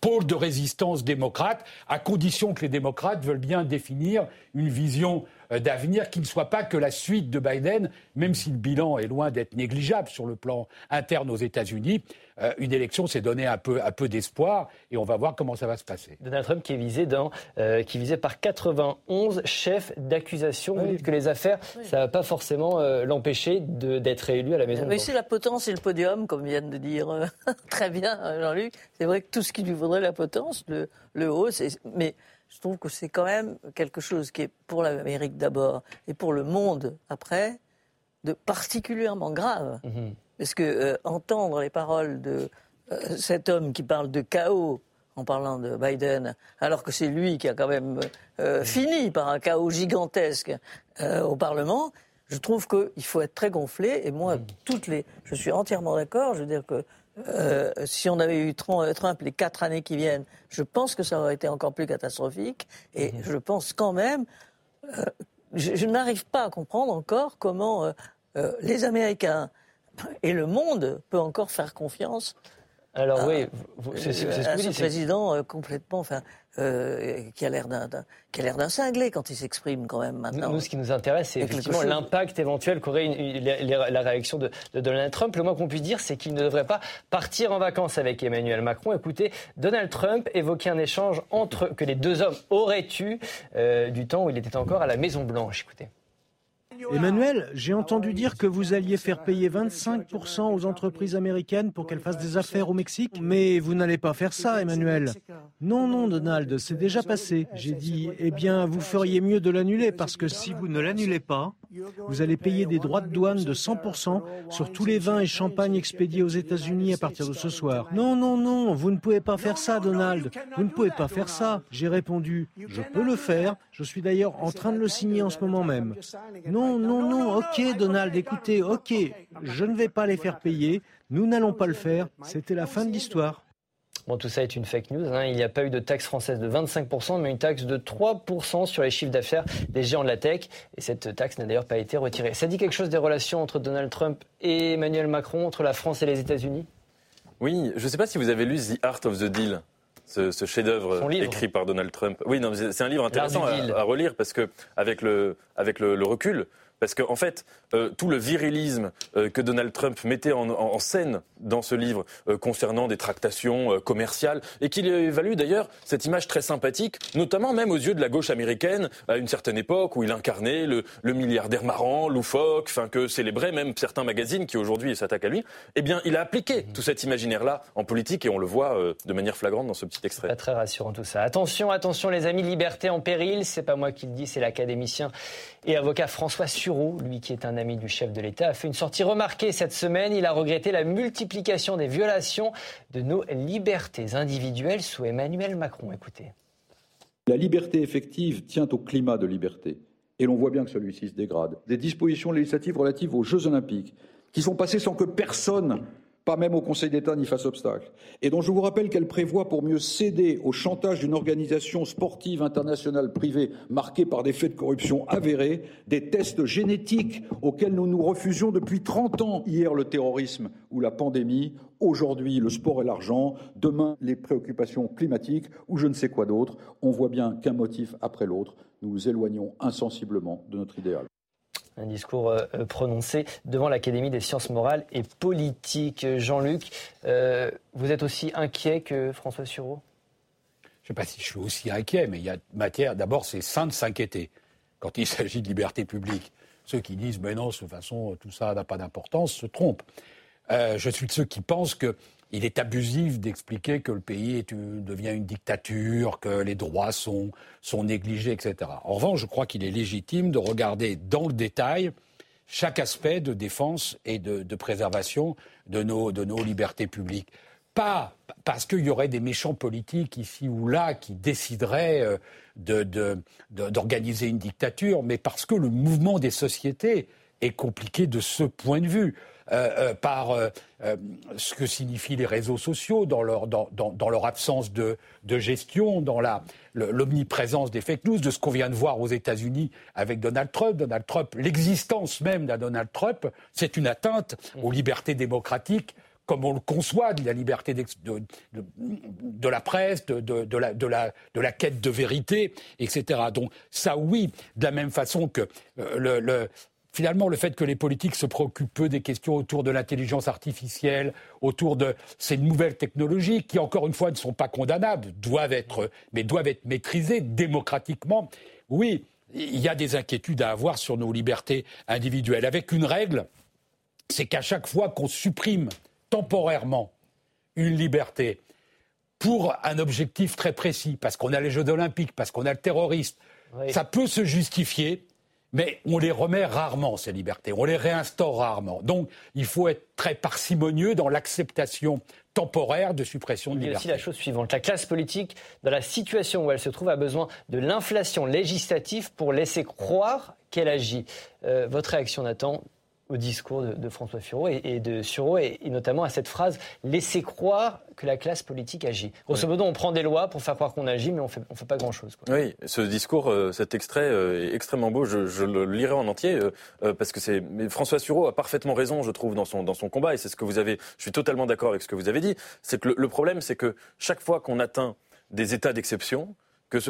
pôles de résistance démocrates, à condition que les démocrates veulent bien définir une vision d'avenir qui ne soit pas que la suite de Biden, même si le bilan est loin d'être négligeable sur le plan interne aux États-Unis. Euh, une élection, c'est donner un peu, un peu d'espoir et on va voir comment ça va se passer. Donald Trump qui est visé, dans, euh, qui par 91 chefs d'accusation. Vous dites que les affaires, ça ne va pas forcément l'empêcher d'être élu à la Maison Mais c'est la potence et le podium, comme viennent de dire [LAUGHS] très bien Jean-Luc. C'est vrai que tout ce qui lui vaudrait la potence, le, le haut, mais je trouve que c'est quand même quelque chose qui est pour l'Amérique d'abord et pour le monde après de particulièrement grave. Mhm. Parce que euh, entendre les paroles de euh, cet homme qui parle de chaos en parlant de Biden, alors que c'est lui qui a quand même euh, mhm. fini par un chaos gigantesque au Parlement, je trouve qu'il faut être très gonflé. Et moi, mhm. toutes les, je suis entièrement d'accord. Je veux dire que euh, si on avait eu Trump les quatre années qui viennent, je pense que ça aurait été encore plus catastrophique. Et mhm. je pense quand même, euh, je, n'arrive pas à comprendre encore comment euh, les Américains et le monde peuvent encore faire confiance alors oui, c'est ce que vous dites. président euh, complètement, enfin, euh, qui a l'air d'un, qui a l'air d'un cinglé quand il s'exprime quand même maintenant. Nous, ce qui nous intéresse, c'est effectivement l'impact éventuel qu'aurait la réaction de, Donald Trump. Le moins qu'on puisse dire, c'est qu'il ne devrait pas partir en vacances avec Emmanuel Macron. Écoutez, Donald Trump évoquait un échange entre que les deux hommes auraient eu euh, du temps où il était encore à la Maison Blanche. Écoutez. Emmanuel, j'ai entendu dire que vous alliez faire payer 25% aux entreprises américaines pour qu'elles fassent des affaires au Mexique, mais vous n'allez pas faire ça, Emmanuel. Non, non, Donald, c'est déjà passé. J'ai dit, eh bien, vous feriez mieux de l'annuler parce que si vous ne l'annulez pas, Vous allez payer des droits de douane de 100% sur tous les vins et champagnes expédiés aux États-Unis à partir de ce soir. Non, non, non, vous ne pouvez pas faire ça, Donald. Vous ne pouvez pas faire ça. J'ai répondu, je peux le faire. Je suis d'ailleurs en train de le signer en ce moment même. Non, non, non, ok, Donald, écoutez, ok, je ne vais pas les faire payer. Nous n'allons pas le faire. C'était la fin de l'histoire. Bon, tout ça est une fake news. Hein. Il n'y a pas eu de taxe française de 25%, mais une taxe de 3% sur les chiffres d'affaires des géants de la tech. Et cette taxe n'a d'ailleurs pas été retirée. Ça dit quelque chose des relations entre Donald Trump et Emmanuel Macron, entre la France et les États-Unis? Oui, je ne sais pas si vous avez lu The Art of the Deal. Ce, chef-d'œuvre écrit par Donald Trump. Oui, c'est un livre intéressant à, relire parce que avec le, avec le recul, parce qu'en en fait, euh, tout le virilisme euh, que Donald Trump mettait en, scène dans ce livre euh, concernant des tractations commerciales, et qu'il évalue d'ailleurs cette image très sympathique, notamment même aux yeux de la gauche américaine, à une certaine époque où il incarnait le, milliardaire marrant, loufoque, enfin que célébraient même certains magazines qui aujourd'hui s'attaquent à lui, eh bien il a appliqué tout cet imaginaire-là en politique et on le voit de manière flagrante dans ce petit extrait. Pas très rassurant tout ça. Attention, attention les amis, liberté en péril, c'est pas moi qui le dis, c'est l'académicien et avocat François Sureau, lui qui est un ami du chef de l'État, a fait une sortie remarquée cette semaine. Il a regretté la multiplication des violations de nos libertés individuelles sous Emmanuel Macron. Écoutez. La liberté effective tient au climat de liberté. Et l'on voit bien que celui-ci se dégrade. Des dispositions législatives relatives aux Jeux olympiques, qui sont passées sans que personne pas même au Conseil d'État n'y fasse obstacle, et dont je vous rappelle qu'elle prévoit, pour mieux céder au chantage d'une organisation sportive internationale privée marquée par des faits de corruption avérés, des tests génétiques auxquels nous nous refusions depuis 30 ans, hier le terrorisme ou la pandémie, aujourd'hui le sport et l'argent, demain les préoccupations climatiques ou je ne sais quoi d'autre, on voit bien qu'un motif après l'autre, nous nous éloignons insensiblement de notre idéal un discours euh, euh, prononcé devant l'Académie des sciences morales et politiques. Jean-Luc, euh, vous êtes aussi inquiet que François Sureau? Je ne sais pas si je suis aussi inquiet, mais il y a matière. D'abord, c'est sain de s'inquiéter quand il [LAUGHS] s'agit de liberté publique. Ceux qui disent, mais non, de toute façon, tout ça n'a pas d'importance, se trompent. je suis de ceux qui pensent que il est abusif d'expliquer que le pays devient une dictature, que les droits sont, négligés, etc. En revanche, je crois qu'il est légitime de regarder dans le détail chaque aspect de défense et de, préservation de nos, libertés publiques. Pas parce qu'il y aurait des méchants politiques ici ou là qui décideraient euh, d'organiser une dictature, mais parce que le mouvement des sociétés est compliqué de ce point de vue. Euh, euh, par euh, ce que signifient les réseaux sociaux, dans leur, absence de, gestion, dans l'omniprésence des fake news, de ce qu'on vient de voir aux États-Unis avec Donald Trump. Donald Trump, l'existence même d'un Donald Trump, c'est une atteinte aux libertés démocratiques comme on le conçoit, de la liberté de, la presse, de, la, quête de vérité, etc. Donc ça, oui, de la même façon que le, finalement, le fait que les politiques se préoccupent peu des questions autour de l'intelligence artificielle, autour de ces nouvelles technologies, qui, encore une fois, ne sont pas condamnables, doivent être, mais doivent être maîtrisées démocratiquement, oui, il y a des inquiétudes à avoir sur nos libertés individuelles. Avec une règle, c'est qu'à chaque fois qu'on supprime temporairement une liberté pour un objectif très précis, parce qu'on a les Jeux olympiques, parce qu'on a le terroriste, ça peut se justifier mais on les remet rarement, ces libertés, on les réinstaure rarement. Donc il faut être très parcimonieux dans l'acceptation temporaire de suppression de liberté. Il y a aussi la chose suivante. La classe politique, dans la situation où elle se trouve, a besoin de l'inflation législative pour laisser croire qu'elle agit. Euh, votre réaction, Nathan? Au discours de, François Sureau et, de Sureau et, notamment à cette phrase laisser croire que la classe politique agit. Grosso modo, on prend des lois pour faire croire qu'on agit, mais on fait, on fait pas grand-chose. Oui, ce discours, euh, cet extrait euh, est extrêmement beau. Je, le lirai en entier euh, parce que c'est. François Sureau a parfaitement raison, je trouve, dans son dans son combat et c'est ce que vous avez. Je suis totalement d'accord avec ce que vous avez dit. C'est que le, problème, c'est que chaque fois qu'on atteint des états d'exception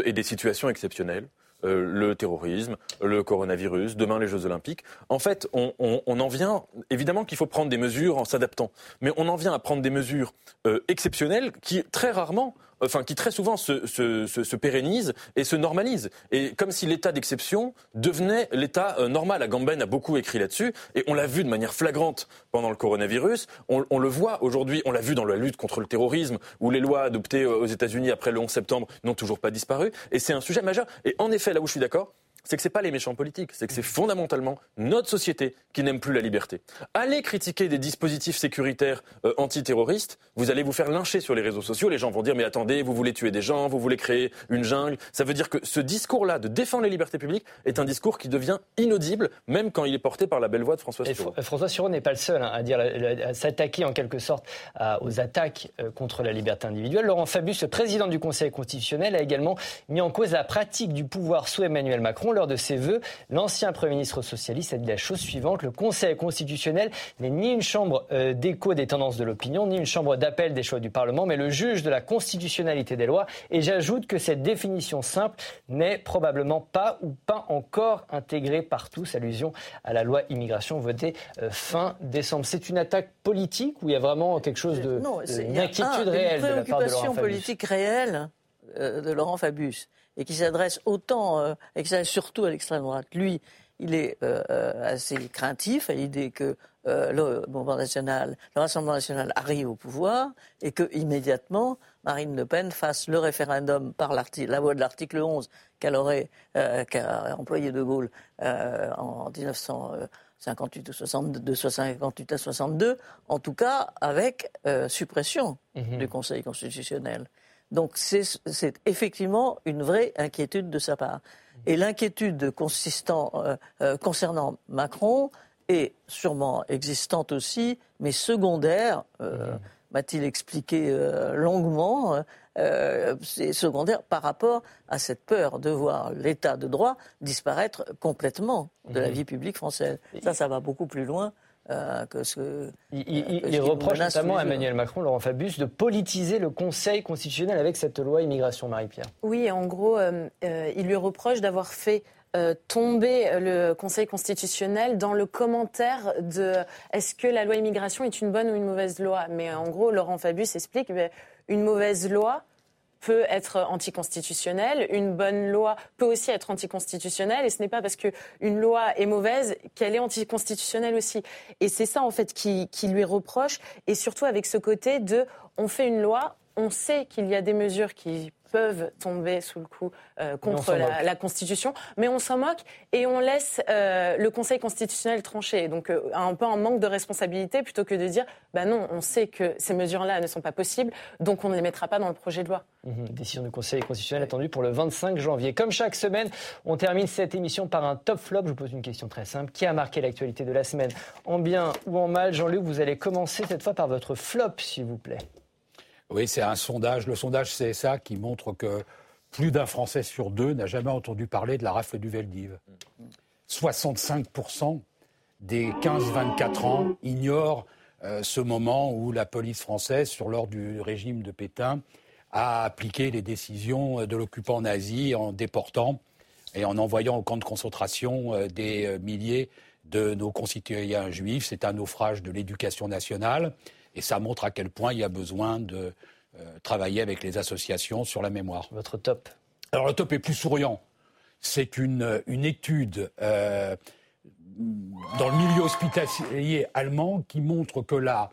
et des situations exceptionnelles, euh, le terrorisme, le coronavirus, demain les Jeux Olympiques. En fait, on, en vient, évidemment qu'il faut prendre des mesures en s'adaptant, mais on en vient à prendre des mesures euh, exceptionnelles qui, très rarement, enfin qui très souvent se, se, se, pérennise et se normalise. Et comme si l'état d'exception devenait l'état euh, normal. Agamben a beaucoup écrit là-dessus et on l'a vu de manière flagrante pendant le coronavirus. On, on le voit aujourd'hui, on l'a vu dans la lutte contre le terrorisme où les lois adoptées euh, aux États-Unis après le 11 septembre n'ont toujours pas disparu. Et c'est un sujet majeur. Et en effet, là où je suis d'accord, c'est que c'est pas les méchants politiques, c'est que c'est fondamentalement notre société qui n'aime plus la liberté. Allez critiquer des dispositifs sécuritaires euh, antiterroristes, vous allez vous faire lyncher sur les réseaux sociaux, les gens vont dire mais attendez, vous voulez tuer des gens, vous voulez créer une jungle. Ça veut dire que ce discours-là de défendre les libertés publiques est un discours qui devient inaudible, même quand il est porté par la belle voix de François Suron. François Suron n'est pas le seul hein, à dire à s'attaquer en quelque sorte aux attaques euh, contre la liberté individuelle. Laurent Fabius, le président du Conseil constitutionnel, a également mis en cause la pratique du pouvoir sous Emmanuel Macron lors de ses vœux, l'ancien Premier ministre socialiste a dit la chose suivante. Le Conseil constitutionnel n'est ni une chambre euh, d'écho des tendances de l'opinion, ni une chambre d'appel des choix du Parlement, mais le juge de la constitutionnalité des lois. Et j'ajoute que cette définition simple n'est probablement pas ou pas encore intégrée par tous. Allusion à la loi immigration votée euh, fin décembre. C'est une attaque politique ou il y a vraiment quelque chose de, d'inquiétude réelle de la part de Laurent politique réelle euh, de Laurent Fabius et qui s'adresse autant, euh, et qui s'adresse surtout à l'extrême droite. Lui, il est euh, euh, assez craintif à l'idée que le mouvement national, le Rassemblement national arrive au pouvoir et que immédiatement Marine Le Pen fasse le référendum par la voie de l'article 11 qu'elle aurait qu'a employé De Gaulle en 1958 ou 62, de 58 à 62, en tout cas avec suppression mhm. du Conseil constitutionnel. Donc c'est effectivement une vraie inquiétude de sa part. Et l'inquiétude consistant, euh, euh, concernant Macron est sûrement existante aussi, mais secondaire, euh, m'a-t-il expliqué longuement, c'est secondaire par rapport à cette peur de voir l'état de droit disparaître complètement de la mmh. vie publique française. Ça, ça va beaucoup plus loin euh, que ce, il, euh, reproche notamment à Emmanuel Macron, Laurent Fabius, de politiser le Conseil constitutionnel avec cette loi immigration, Marie-Pierre. Oui, en gros, euh, il lui reproche d'avoir fait tomber le Conseil constitutionnel dans le commentaire de est-ce que la loi immigration est une bonne ou une mauvaise loi? Mais en gros, Laurent Fabius explique ben, une mauvaise loi, peut être anticonstitutionnelle, une bonne loi peut aussi être anticonstitutionnelle, et ce n'est pas parce qu'une loi est mauvaise qu'elle est anticonstitutionnelle aussi. Et c'est ça, en fait, qui, qui lui reproche, et surtout avec ce côté de on fait une loi, on sait qu'il y a des mesures qui peuvent tomber sous le coup euh, contre la, Constitution, mais on s'en moque et on laisse euh, le Conseil constitutionnel trancher. Donc euh, un peu un manque de responsabilité plutôt que de dire bah non, on sait que ces mesures-là ne sont pas possibles, donc on ne les mettra pas dans le projet de loi. Mmh, décision du Conseil constitutionnel attendue pour le 25 janvier. Comme chaque semaine, on termine cette émission par un top flop. Je vous pose une question très simple. Qui a marqué l'actualité de la semaine? En bien ou en mal Jean-Luc, vous allez commencer cette fois par votre flop, s'il vous plaît. Oui, c'est un sondage. Le sondage CSA qui montre que plus d'un Français sur deux n'a jamais entendu parler de la rafle du Veldiv. 65% des 15-24 ans ignorent euh, ce moment où la police française, sur l'ordre du régime de Pétain, a appliqué les décisions de l'occupant nazi en déportant et en envoyant au camp de concentration euh, des euh, milliers de nos concitoyens juifs. C'est un naufrage de l'éducation nationale. Et ça montre à quel point il y a besoin de euh, travailler avec les associations sur la mémoire. Votre top Alors le top est plus souriant. C'est une, une étude euh, dans le milieu hospitalier allemand qui montre que là,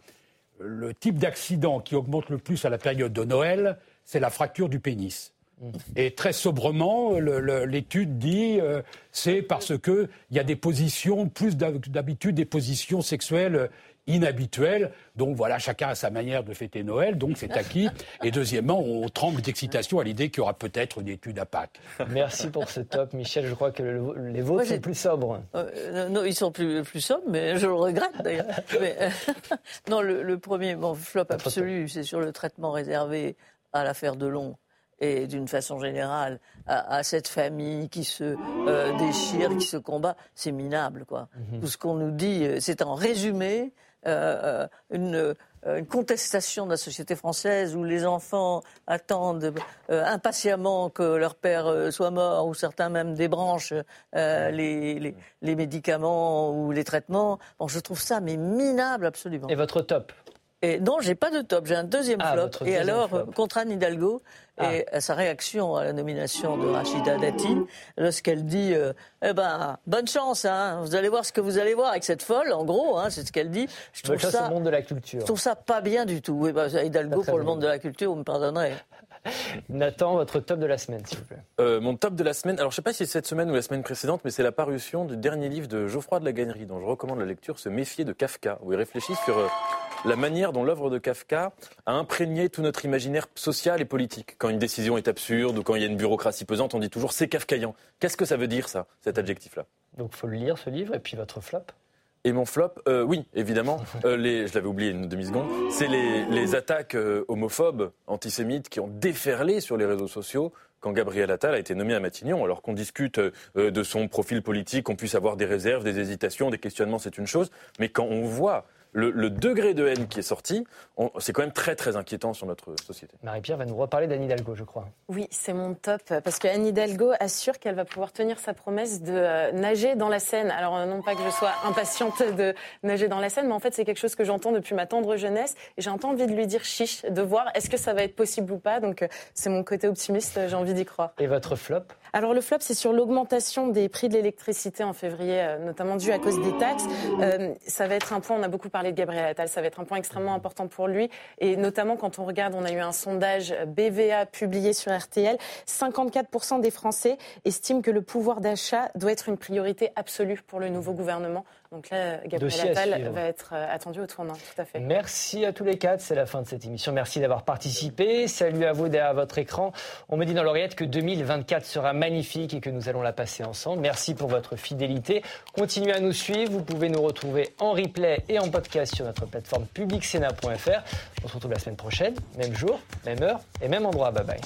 le type d'accident qui augmente le plus à la période de Noël, c'est la fracture du pénis. Mmh. Et très sobrement, l'étude dit euh, c'est parce qu'il y a des positions, plus d'habitude, des positions sexuelles inhabituel. Donc voilà, chacun a sa manière de fêter Noël, donc c'est acquis. [LAUGHS] Et deuxièmement, on tremble d'excitation à l'idée qu'il y aura peut-être une étude à Pâques. Merci pour ce top, Michel. Je crois que les vôtres sont plus sobres. Euh, non, ils sont plus, plus sobres, mais je le regrette d'ailleurs. [LAUGHS] Euh, [LAUGHS] non, le, premier bon, flop absolu, c'est sur le traitement réservé à l'affaire Delon et d'une façon générale à, cette famille qui se euh, déchire, qui se combat, c'est minable, quoi. Mhm. Tout ce qu'on nous dit, c'est en résumé euh, une, une, contestation de la société française où les enfants attendent euh, impatiemment que leur père euh, soit mort ou certains même débranchent les, les, les, médicaments ou les traitements. Bon, je trouve ça mais minable absolument. Et votre top? Et non, j'ai pas de top, j'ai un deuxième ah, flop. Et alors, contre Anne Hidalgo ah. et sa réaction à la nomination de Rachida Dati, lorsqu'elle dit euh, Eh ben, bonne chance, hein, vous allez voir ce que vous allez voir avec cette folle, en gros, hein, c'est ce qu'elle dit. Je trouve ça, monde de la culture. Je trouve ça pas bien du tout. Oui, bah, Hidalgo pour le monde de la culture, vous me pardonnerez. [LAUGHS] Nathan, votre top de la semaine, s'il vous plaît. Euh, mon top de la semaine, alors je ne sais pas si c'est cette semaine ou la semaine précédente, mais c'est la parution du dernier livre de Geoffroy de la Gannerie, dont je recommande la lecture, Se méfier de Kafka, où il réfléchit sur euh, la manière dont l'œuvre de Kafka a imprégné tout notre imaginaire social et politique. Quand une décision est absurde ou quand il y a une bureaucratie pesante, on dit toujours c'est kafkaïen. Qu'est-ce que ça veut dire, ça, cet adjectif-là? Donc il faut le lire, ce livre, et puis votre flop? Et mon flop, euh, oui, évidemment, [LAUGHS] euh, les, je l'avais oublié une demi-seconde, c'est les, attaques euh, homophobes, antisémites qui ont déferlé sur les réseaux sociaux quand Gabriel Attal a été nommé à Matignon, alors qu'on discute de son profil politique, qu'on puisse avoir des réserves, des hésitations, des questionnements, c'est une chose, mais quand on voit le, degré de haine qui est sorti, c'est quand même très très inquiétant sur notre société. Marie-Pierre va nous reparler d'Anne Hidalgo, je crois. Oui, c'est mon top, parce qu'Anne Hidalgo assure qu'elle va pouvoir tenir sa promesse de euh, nager dans la Seine. Alors euh, non pas que je sois impatiente de nager dans la Seine, mais en fait c'est quelque chose que j'entends depuis ma tendre jeunesse, et j'ai envie de lui dire chiche, de voir est-ce que ça va être possible ou pas. Donc euh, c'est mon côté optimiste, j'ai envie d'y croire. Et votre flop? Alors le flop, c'est sur l'augmentation des prix de l'électricité en février, notamment dû à cause des taxes. ça va être un point, on a beaucoup parlé de Gabriel Attal. Ça va être un point extrêmement important pour lui. Et notamment quand on regarde, on a eu un sondage BVA publié sur RTL. 54% des Français estiment que le pouvoir d'achat doit être une priorité absolue pour le nouveau gouvernement. Donc là, Gabriel Attal va être euh, attendu au tournant, tout à fait. Merci à tous les quatre, c'est la fin de cette émission. Merci d'avoir participé. Salut à vous derrière votre écran. On me dit dans l'oreillette que 2024 sera magnifique et que nous allons la passer ensemble. Merci pour votre fidélité. Continuez à nous suivre. Vous pouvez nous retrouver en replay et en podcast sur notre plateforme publicsena.fr. On se retrouve la semaine prochaine, même jour, même heure et même endroit. Bye bye.